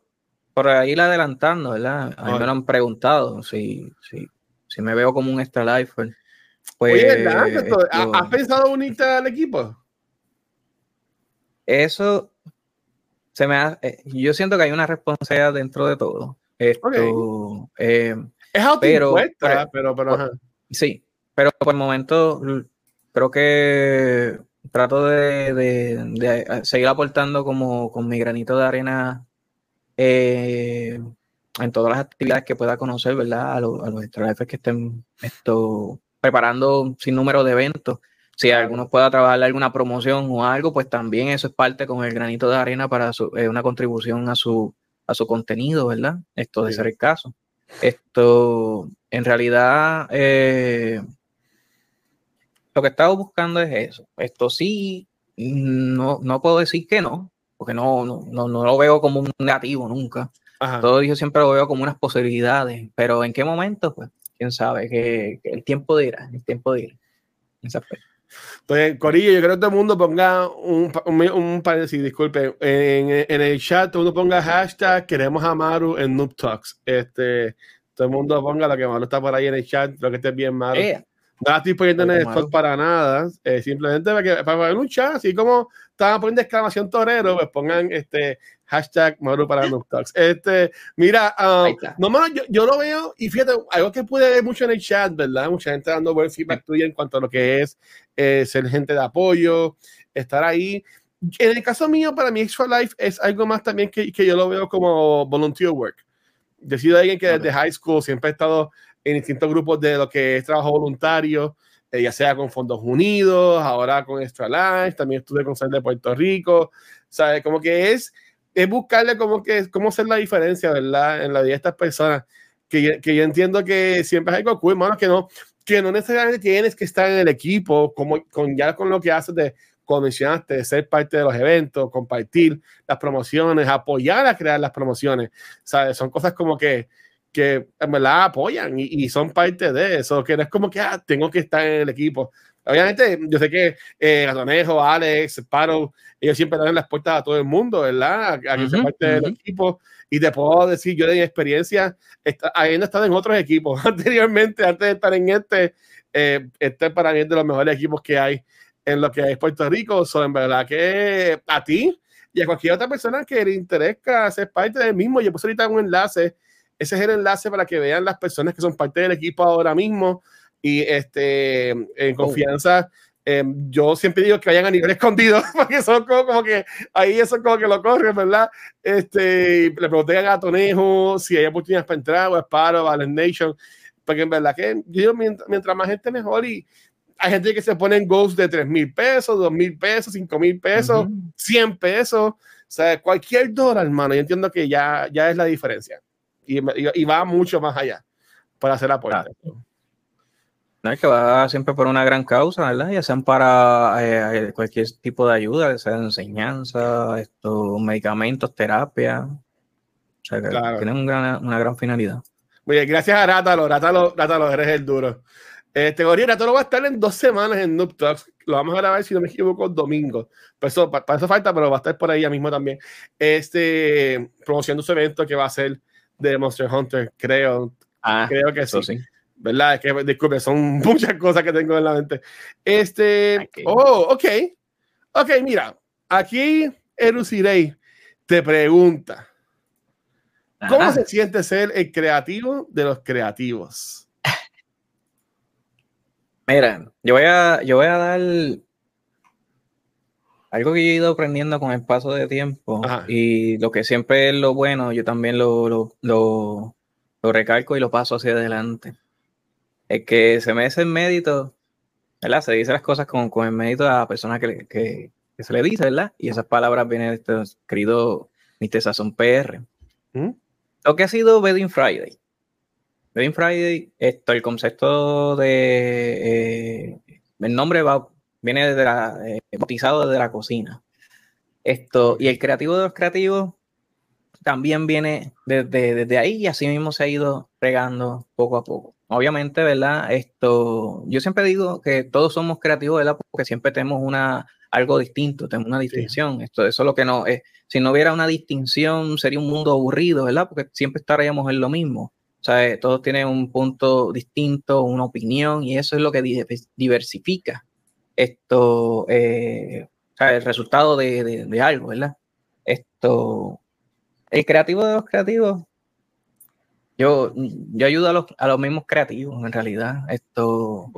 por ahí la adelantando, ¿verdad? A mí me lo han preguntado si, si, si me veo como un extra life. Pues, Oye, ¿Has pensado unirte al equipo? Eso se me ha, eh, yo siento que hay una responsabilidad dentro de todo. Esto, eh, es pero, pero, pero, sí, pero por el momento creo que trato de, de, de, seguir aportando como con mi granito de arena eh, en todas las actividades que pueda conocer, ¿verdad? A, los, a los que estén esto, preparando sin número de eventos. Si alguno pueda trabajar alguna promoción o algo, pues también eso es parte con el granito de arena para eh, una contribución a su, a su contenido, ¿verdad? Esto de ser el caso. Esto, en realidad, eh, lo que estaba buscando es eso. Esto sí, no, no puedo decir que no, porque no, no, no, lo veo como un negativo nunca. Todo yo siempre lo veo como unas posibilidades, pero ¿en qué momento? Pues quién sabe, que, el tiempo dirá, el tiempo dirá. Pues, Corillo, yo creo que todo el mundo ponga un, un, un disculpe, en, en, el chat, todo el mundo ponga hashtag queremos a Maru en Noob Talks. Este, todo el mundo ponga lo que Maru está por ahí en el chat, lo que esté bien, Maru. Eh, no la estoy poniendo en el para nada, eh, simplemente para, que, para un chat, así como estaban poniendo exclamación torero, pues pongan este hashtag Maru para los talks. Este, mira, um, no, yo, yo, lo veo y fíjate, algo que pude ver mucho en el chat, ¿verdad? Mucha gente dando buen feedback tuyo en cuanto a lo que es eh, ser gente de apoyo, estar ahí. En el caso mío, para mí Extra Life es algo más también que, que yo lo veo como volunteer work. Decido alguien que desde high school siempre ha estado en distintos grupos de lo que es trabajo voluntario, eh, ya sea con Fondos Unidos, ahora con Extra Life, también estuve con Sal de Puerto Rico, ¿sabes? Como que es, es buscarle como que, cómo hacer la diferencia, ¿verdad? En la vida de estas personas, que, que yo entiendo que siempre es algo cool, hermano, que no, que no necesariamente tienes que estar en el equipo, como con, ya con lo que haces de, como mencionaste, de ser parte de los eventos, compartir las promociones, apoyar a crear las promociones, ¿sabes? Son cosas como que que en verdad apoyan y, son parte de eso, que no es como que ah, tengo que estar en el equipo. Obviamente, yo sé que eh, Alex, Paro, ellos siempre dan las puertas a todo el mundo, ¿verdad? A, que se parte del equipo. Y te puedo decir, yo de mi experiencia, está, habiendo estado en otros equipos anteriormente, antes de estar en este, eh, este para mí es de los mejores equipos que hay en lo que es Puerto Rico. So, en verdad que a ti y a cualquier otra persona que le interesa ser parte del mismo, yo puse ahorita un enlace. Ese es el enlace para que vean las personas que son parte del equipo ahora mismo y este, en oh. Em, yo siempre digo que vayan a nivel escondido, porque son como, que ahí eso como que lo corren, ¿verdad? Este, le pregunté a Gatonejo si hay oportunidades para entrar, o Sparo, Valen Nation, porque en verdad que yo, mientras, más gente mejor y hay gente que se pone en goals de 3 mil pesos, 2 mil pesos, 5 mil pesos, 100 pesos, o sea, cualquier dólar, hermano, yo entiendo que ya, ya es la diferencia y, y, va mucho más allá para hacer aporte. No, es que va siempre por una gran causa, ¿verdad? Ya sean para eh, cualquier tipo de ayuda, sea enseñanza, estos medicamentos, terapia. O sea, que tienen una gran finalidad. Muy bien, gracias a Rátalo, Rátalo, Rátalo, eres el duro. Este, Gorilla, Rátalo va a estar en dos semanas en Noob Talks. Lo vamos a grabar, si no me equivoco, domingo. Para eso, para, eso falta, pero va a estar por ahí ya mismo también. Este, promocionando su evento que va a ser de Monster Hunter, creo. Ah, creo que sí. sí. ¿Verdad? Es que, disculpe, son muchas cosas que tengo en la mente. Este, oh, ok. Ok, mira, aquí Erusirei te pregunta. ¿Cómo se siente ser el creativo de los creativos? Mira, yo voy a, yo voy a dar algo que yo he ido aprendiendo con el paso de tiempo y lo que siempre es lo bueno, yo también lo, lo, lo, recalco y lo paso hacia adelante. Es que se me hace el mérito, ¿verdad? Se dice las cosas con, con el mérito a la persona que, que, se le dice, ¿verdad? Y esas palabras vienen de este querido Mr. Sazón PR. ¿Mm? Lo que ha sido Wedding Friday. Wedding Friday, esto, el concepto de. Eh, el nombre va, viene de la, eh, bautizado desde la cocina. Esto, y el creativo de los creativos también viene desde, desde ahí y así mismo se ha ido regando poco a poco. Obviamente, ¿verdad? Esto, yo siempre digo que todos somos creativos, ¿verdad? Porque siempre tenemos una, algo distinto, tenemos una distinción. Esto, eso es lo que no es si no hubiera una distinción, sería un mundo aburrido, ¿verdad? Porque siempre estaríamos en lo mismo. O sea, todos tienen un punto distinto, una opinión, y eso es lo que diversifica esto, eh, o sea, el resultado de, algo, ¿verdad? Esto, el creativo de los creativos, yo, yo ayudo a los, a los mismos creativos, en realidad. Esto,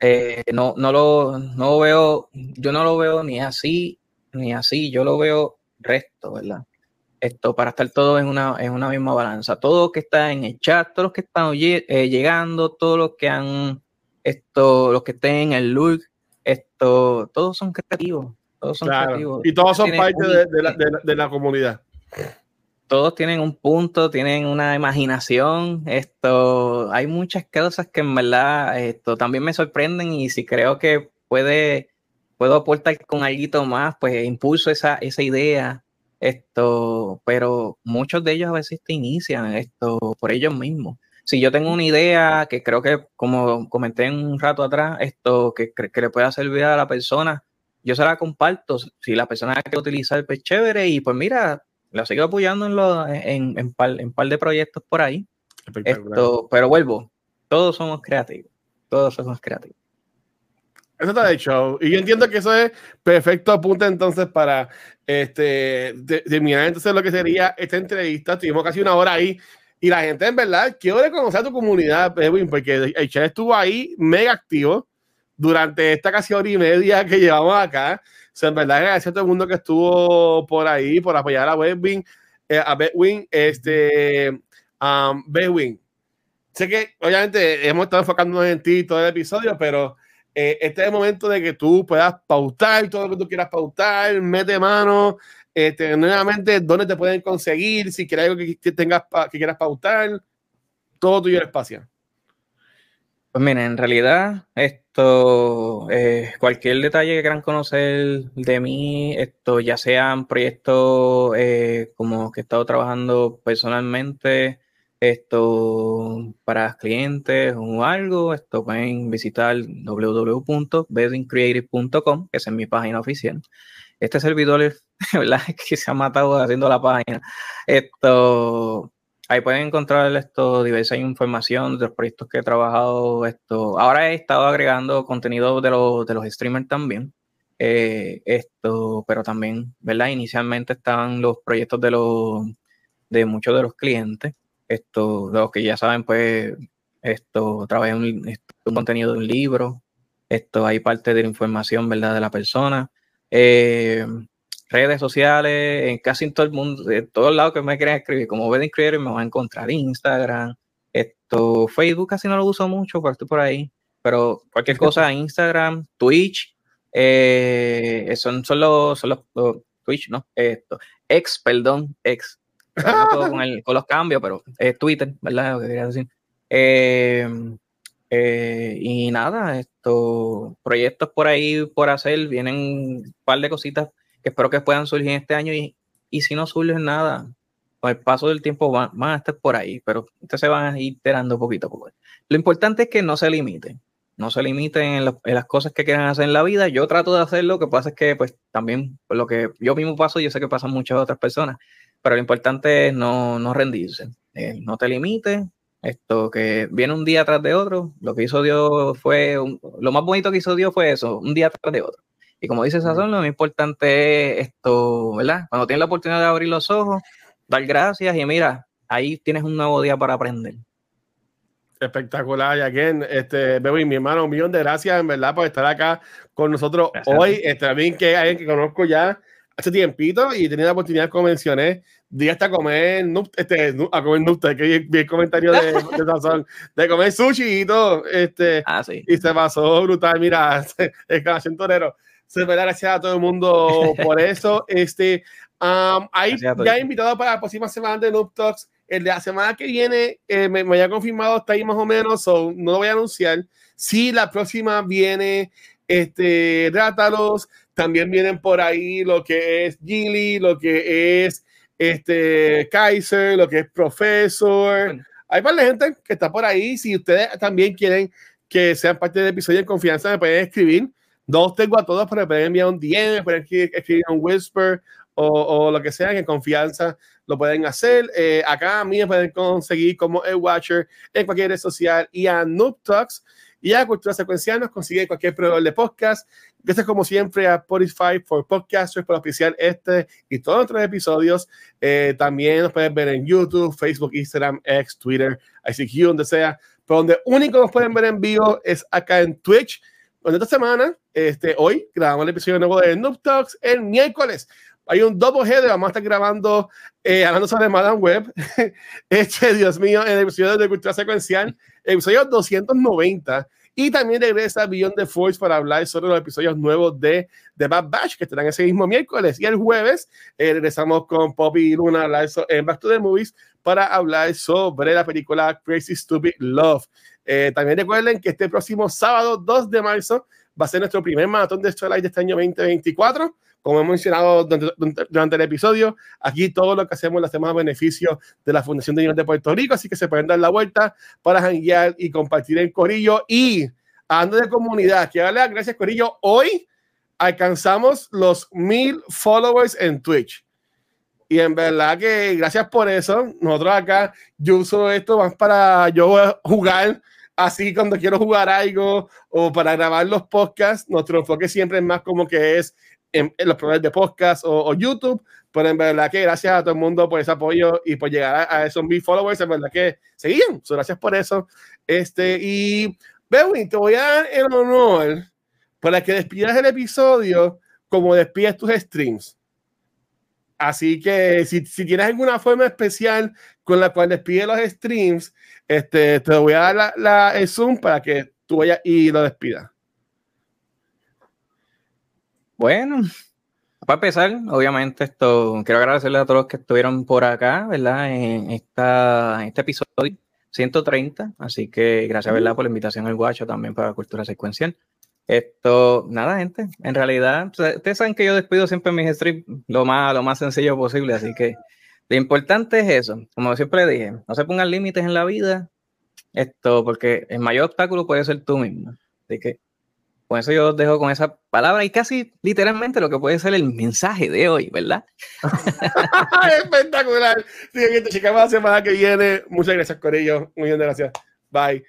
eh, no, no, lo, no veo, yo no lo veo ni así, ni así, yo lo veo resto, ¿verdad? Esto para estar todos en una, en una misma balanza. Todos los que están en el chat, todos los que están eh, llegando, todos los que han, esto, los que estén en el look, esto, todos son creativos. Todos son creativos. Y todos son parte de, la, de, la, comunidad todos tienen un punto, tienen una imaginación. Esto, hay muchas cosas que en verdad esto también me sorprenden y si creo que puede puedo aportar con algo más, pues impulso esa, esa idea, esto, pero muchos de ellos a veces te inician esto por ellos mismos. Si yo tengo una idea que creo que, como comenté un rato atrás, esto que, que le pueda servir a la persona, yo se la comparto. Si la persona quiere utilizar, pues chévere, y pues mira, la sigo apoyando en, lo, en, en, par, en par de proyectos por ahí. Esto, pero vuelvo, todos somos creativos, todos somos creativos. Eso está de show. Y yo entiendo que eso es perfecto apunte entonces para este, terminar entonces lo que sería esta entrevista. Estuvimos casi una hora ahí y la gente en verdad quiero conocer a tu comunidad, Edwin, porque el chat estuvo ahí mega activo durante esta casi hora y media que llevamos acá. O sea, en verdad gracias a todo el mundo que estuvo por ahí, por apoyar a Bedwin, eh, a Bedwin, este, um, Bedwin. Sé que obviamente hemos estado enfocándonos en ti todo el episodio, pero eh, este es el momento de que tú puedas pautar todo lo que tú quieras pautar, mete mano, este, nuevamente, dónde te pueden conseguir, si quieres algo que, tengas que quieras pautar, todo tuyo el espacio. Pues miren, en realidad, esto, eh, cualquier detalle que quieran conocer de mí, esto ya sean proyectos eh, como que he estado trabajando personalmente, Esto para clientes o algo, esto pueden visitar www.beddingcreative.com, que es mi página oficial. Este servidor, ¿verdad? que se ha matado haciendo la página. Esto, ahí pueden encontrar esto, diversa información de los proyectos que he trabajado. Esto, ahora he estado agregando contenido de, los, de los streamers también. Eh, esto, pero también, ¿verdad? Inicialmente estaban los proyectos de los de muchos de los clientes. Esto, los que ya saben, pues, esto, trabajé un, un contenido de un libro. Esto, hay parte de la información, ¿verdad? De la persona. Eh, redes sociales, en casi todo el mundo, en todos lados que me quieran escribir, como Wedding Creator, me van a encontrar Instagram, esto, Facebook casi no lo uso mucho, porque estoy por ahí, pero cualquier cosa, Instagram, Twitch, eh, son, son, los, son los, Twitch, ¿no? Esto, ex, perdón, ex, con, el, con, los cambios, pero es Twitter, ¿verdad? Lo que quería decir. Eh, eh, y nada, estos proyectos por ahí por hacer, vienen un par de cositas que espero que puedan surgir este año y, y si no surgen nada, con el paso del tiempo van, a estar por ahí, pero ustedes se van a ir iterando poquito a poco. Lo importante es que no se limiten, no se limiten en, en, las cosas que quieran hacer en la vida. Yo trato de hacerlo, lo que pasa es que pues también por lo que yo mismo paso, yo sé que pasan muchas otras personas, pero lo importante es no, no rendirse, eh, no te limites, esto que viene un día tras de otro, lo que hizo Dios fue, lo más bonito que hizo Dios fue eso, un día tras de otro. Y como dice Sazón, lo más importante es esto, ¿verdad? Cuando tienes la oportunidad de abrir los ojos, dar gracias y mira, ahí tienes un nuevo día para aprender. Espectacular, y again, este, Bebo mi hermano, un millón de gracias en verdad por estar acá con nosotros hoy. Este, también que alguien que conozco ya hace tiempito y tenía la oportunidad, como mencioné, de hasta comer, este, a comer nupta, que vi el comentario de, de Sazón, de comer sushi y todo, este, ah, sí. y se pasó brutal, mira, exclamación torero. Se da gracias a todo el mundo por eso. Este, um, ahí ya he invitado para la próxima semana de Noob Talks. El de la semana que viene eh, me, me haya confirmado, está ahí más o menos, so, no lo voy a anunciar. Si la próxima viene este, Rátalos, también vienen por ahí lo que es Gilly, lo que es este, Kaiser, lo que es Profesor. Hay varias gente que está por ahí. Si ustedes también quieren que sean parte del episodio de confianza, me pueden escribir. No tengo a todos, pero pueden enviar un DM, pueden escribir un whisper o, o, lo que sea, que en confianza lo pueden hacer. Eh, acá a mí me pueden conseguir como el Watcher en cualquier red social y a Noob Talks y a Cultura Secuencial nos consigue cualquier proveedor de podcast. Gracias como siempre a Spotify for Podcasters por oficial este y todos otros episodios. Eh, también nos pueden ver en YouTube, Facebook, Instagram, X, Twitter, ICQ, donde sea. Pero donde único nos pueden ver en vivo es acá en Twitch. Donde esta semana, este, hoy, grabamos el episodio nuevo de Noob Talks el miércoles hay un header, vamos a estar grabando, eh, hablando sobre Madame Web. este, Dios mío, en el episodio de Cultura Secuencial, episodio 290. Y también regresa Beyond the Force para hablar sobre los episodios nuevos de The Bad Batch, que estarán ese mismo miércoles. Y el jueves eh, regresamos con Poppy y Luna en Back to the Movies para hablar sobre la película Crazy Stupid Love. Eh, también recuerden que este próximo sábado, 2 de marzo, va a ser nuestro primer maratón de Starlight de este año 2024 como hemos mencionado durante, el episodio, aquí todo lo que hacemos lo hacemos a beneficio de la Fundación de Niños de Puerto Rico, así que se pueden dar la vuelta para janguear y compartir el Corillo. Y hablando de comunidad, quiero darle las gracias, Corillo. Hoy alcanzamos los mil followers en Twitch. Y en verdad que gracias por eso. Nosotros acá, yo uso esto más para yo jugar así cuando quiero jugar algo o para grabar los podcasts. Nuestro enfoque siempre es más como que es en, los programas de podcast o, YouTube. Pero en verdad que gracias a todo el mundo por ese apoyo y por llegar a, esos mil followers. En verdad que seguían. gracias por eso. Este, y Bewin, te voy a dar el honor para que despidas el episodio como despides tus streams. Así que si, si, tienes alguna forma especial con la cual despides los streams, este, te voy a dar la, la, el Zoom para que tú vayas y lo despidas. Bueno, para empezar, obviamente, esto quiero agradecerle a todos los que estuvieron por acá, ¿verdad? En, esta, este episodio 130. Así que gracias, ¿verdad? Por la invitación al guacho también para la cultura secuencial. Esto, nada, gente. En realidad, ustedes saben que yo despido siempre mis streams lo más, lo más sencillo posible, así que Lo importante es eso, como siempre dije, no se pongan límites en la vida, esto, porque el mayor obstáculo puede ser tú mismo. Así que con eso yo os dejo con esa palabra y casi literalmente lo que puede ser el mensaje de hoy, ¿verdad? Espectacular. Sí, gente, chicas, la semana que viene. Muchas gracias, Corillo. Muy bien, gracias. Bye.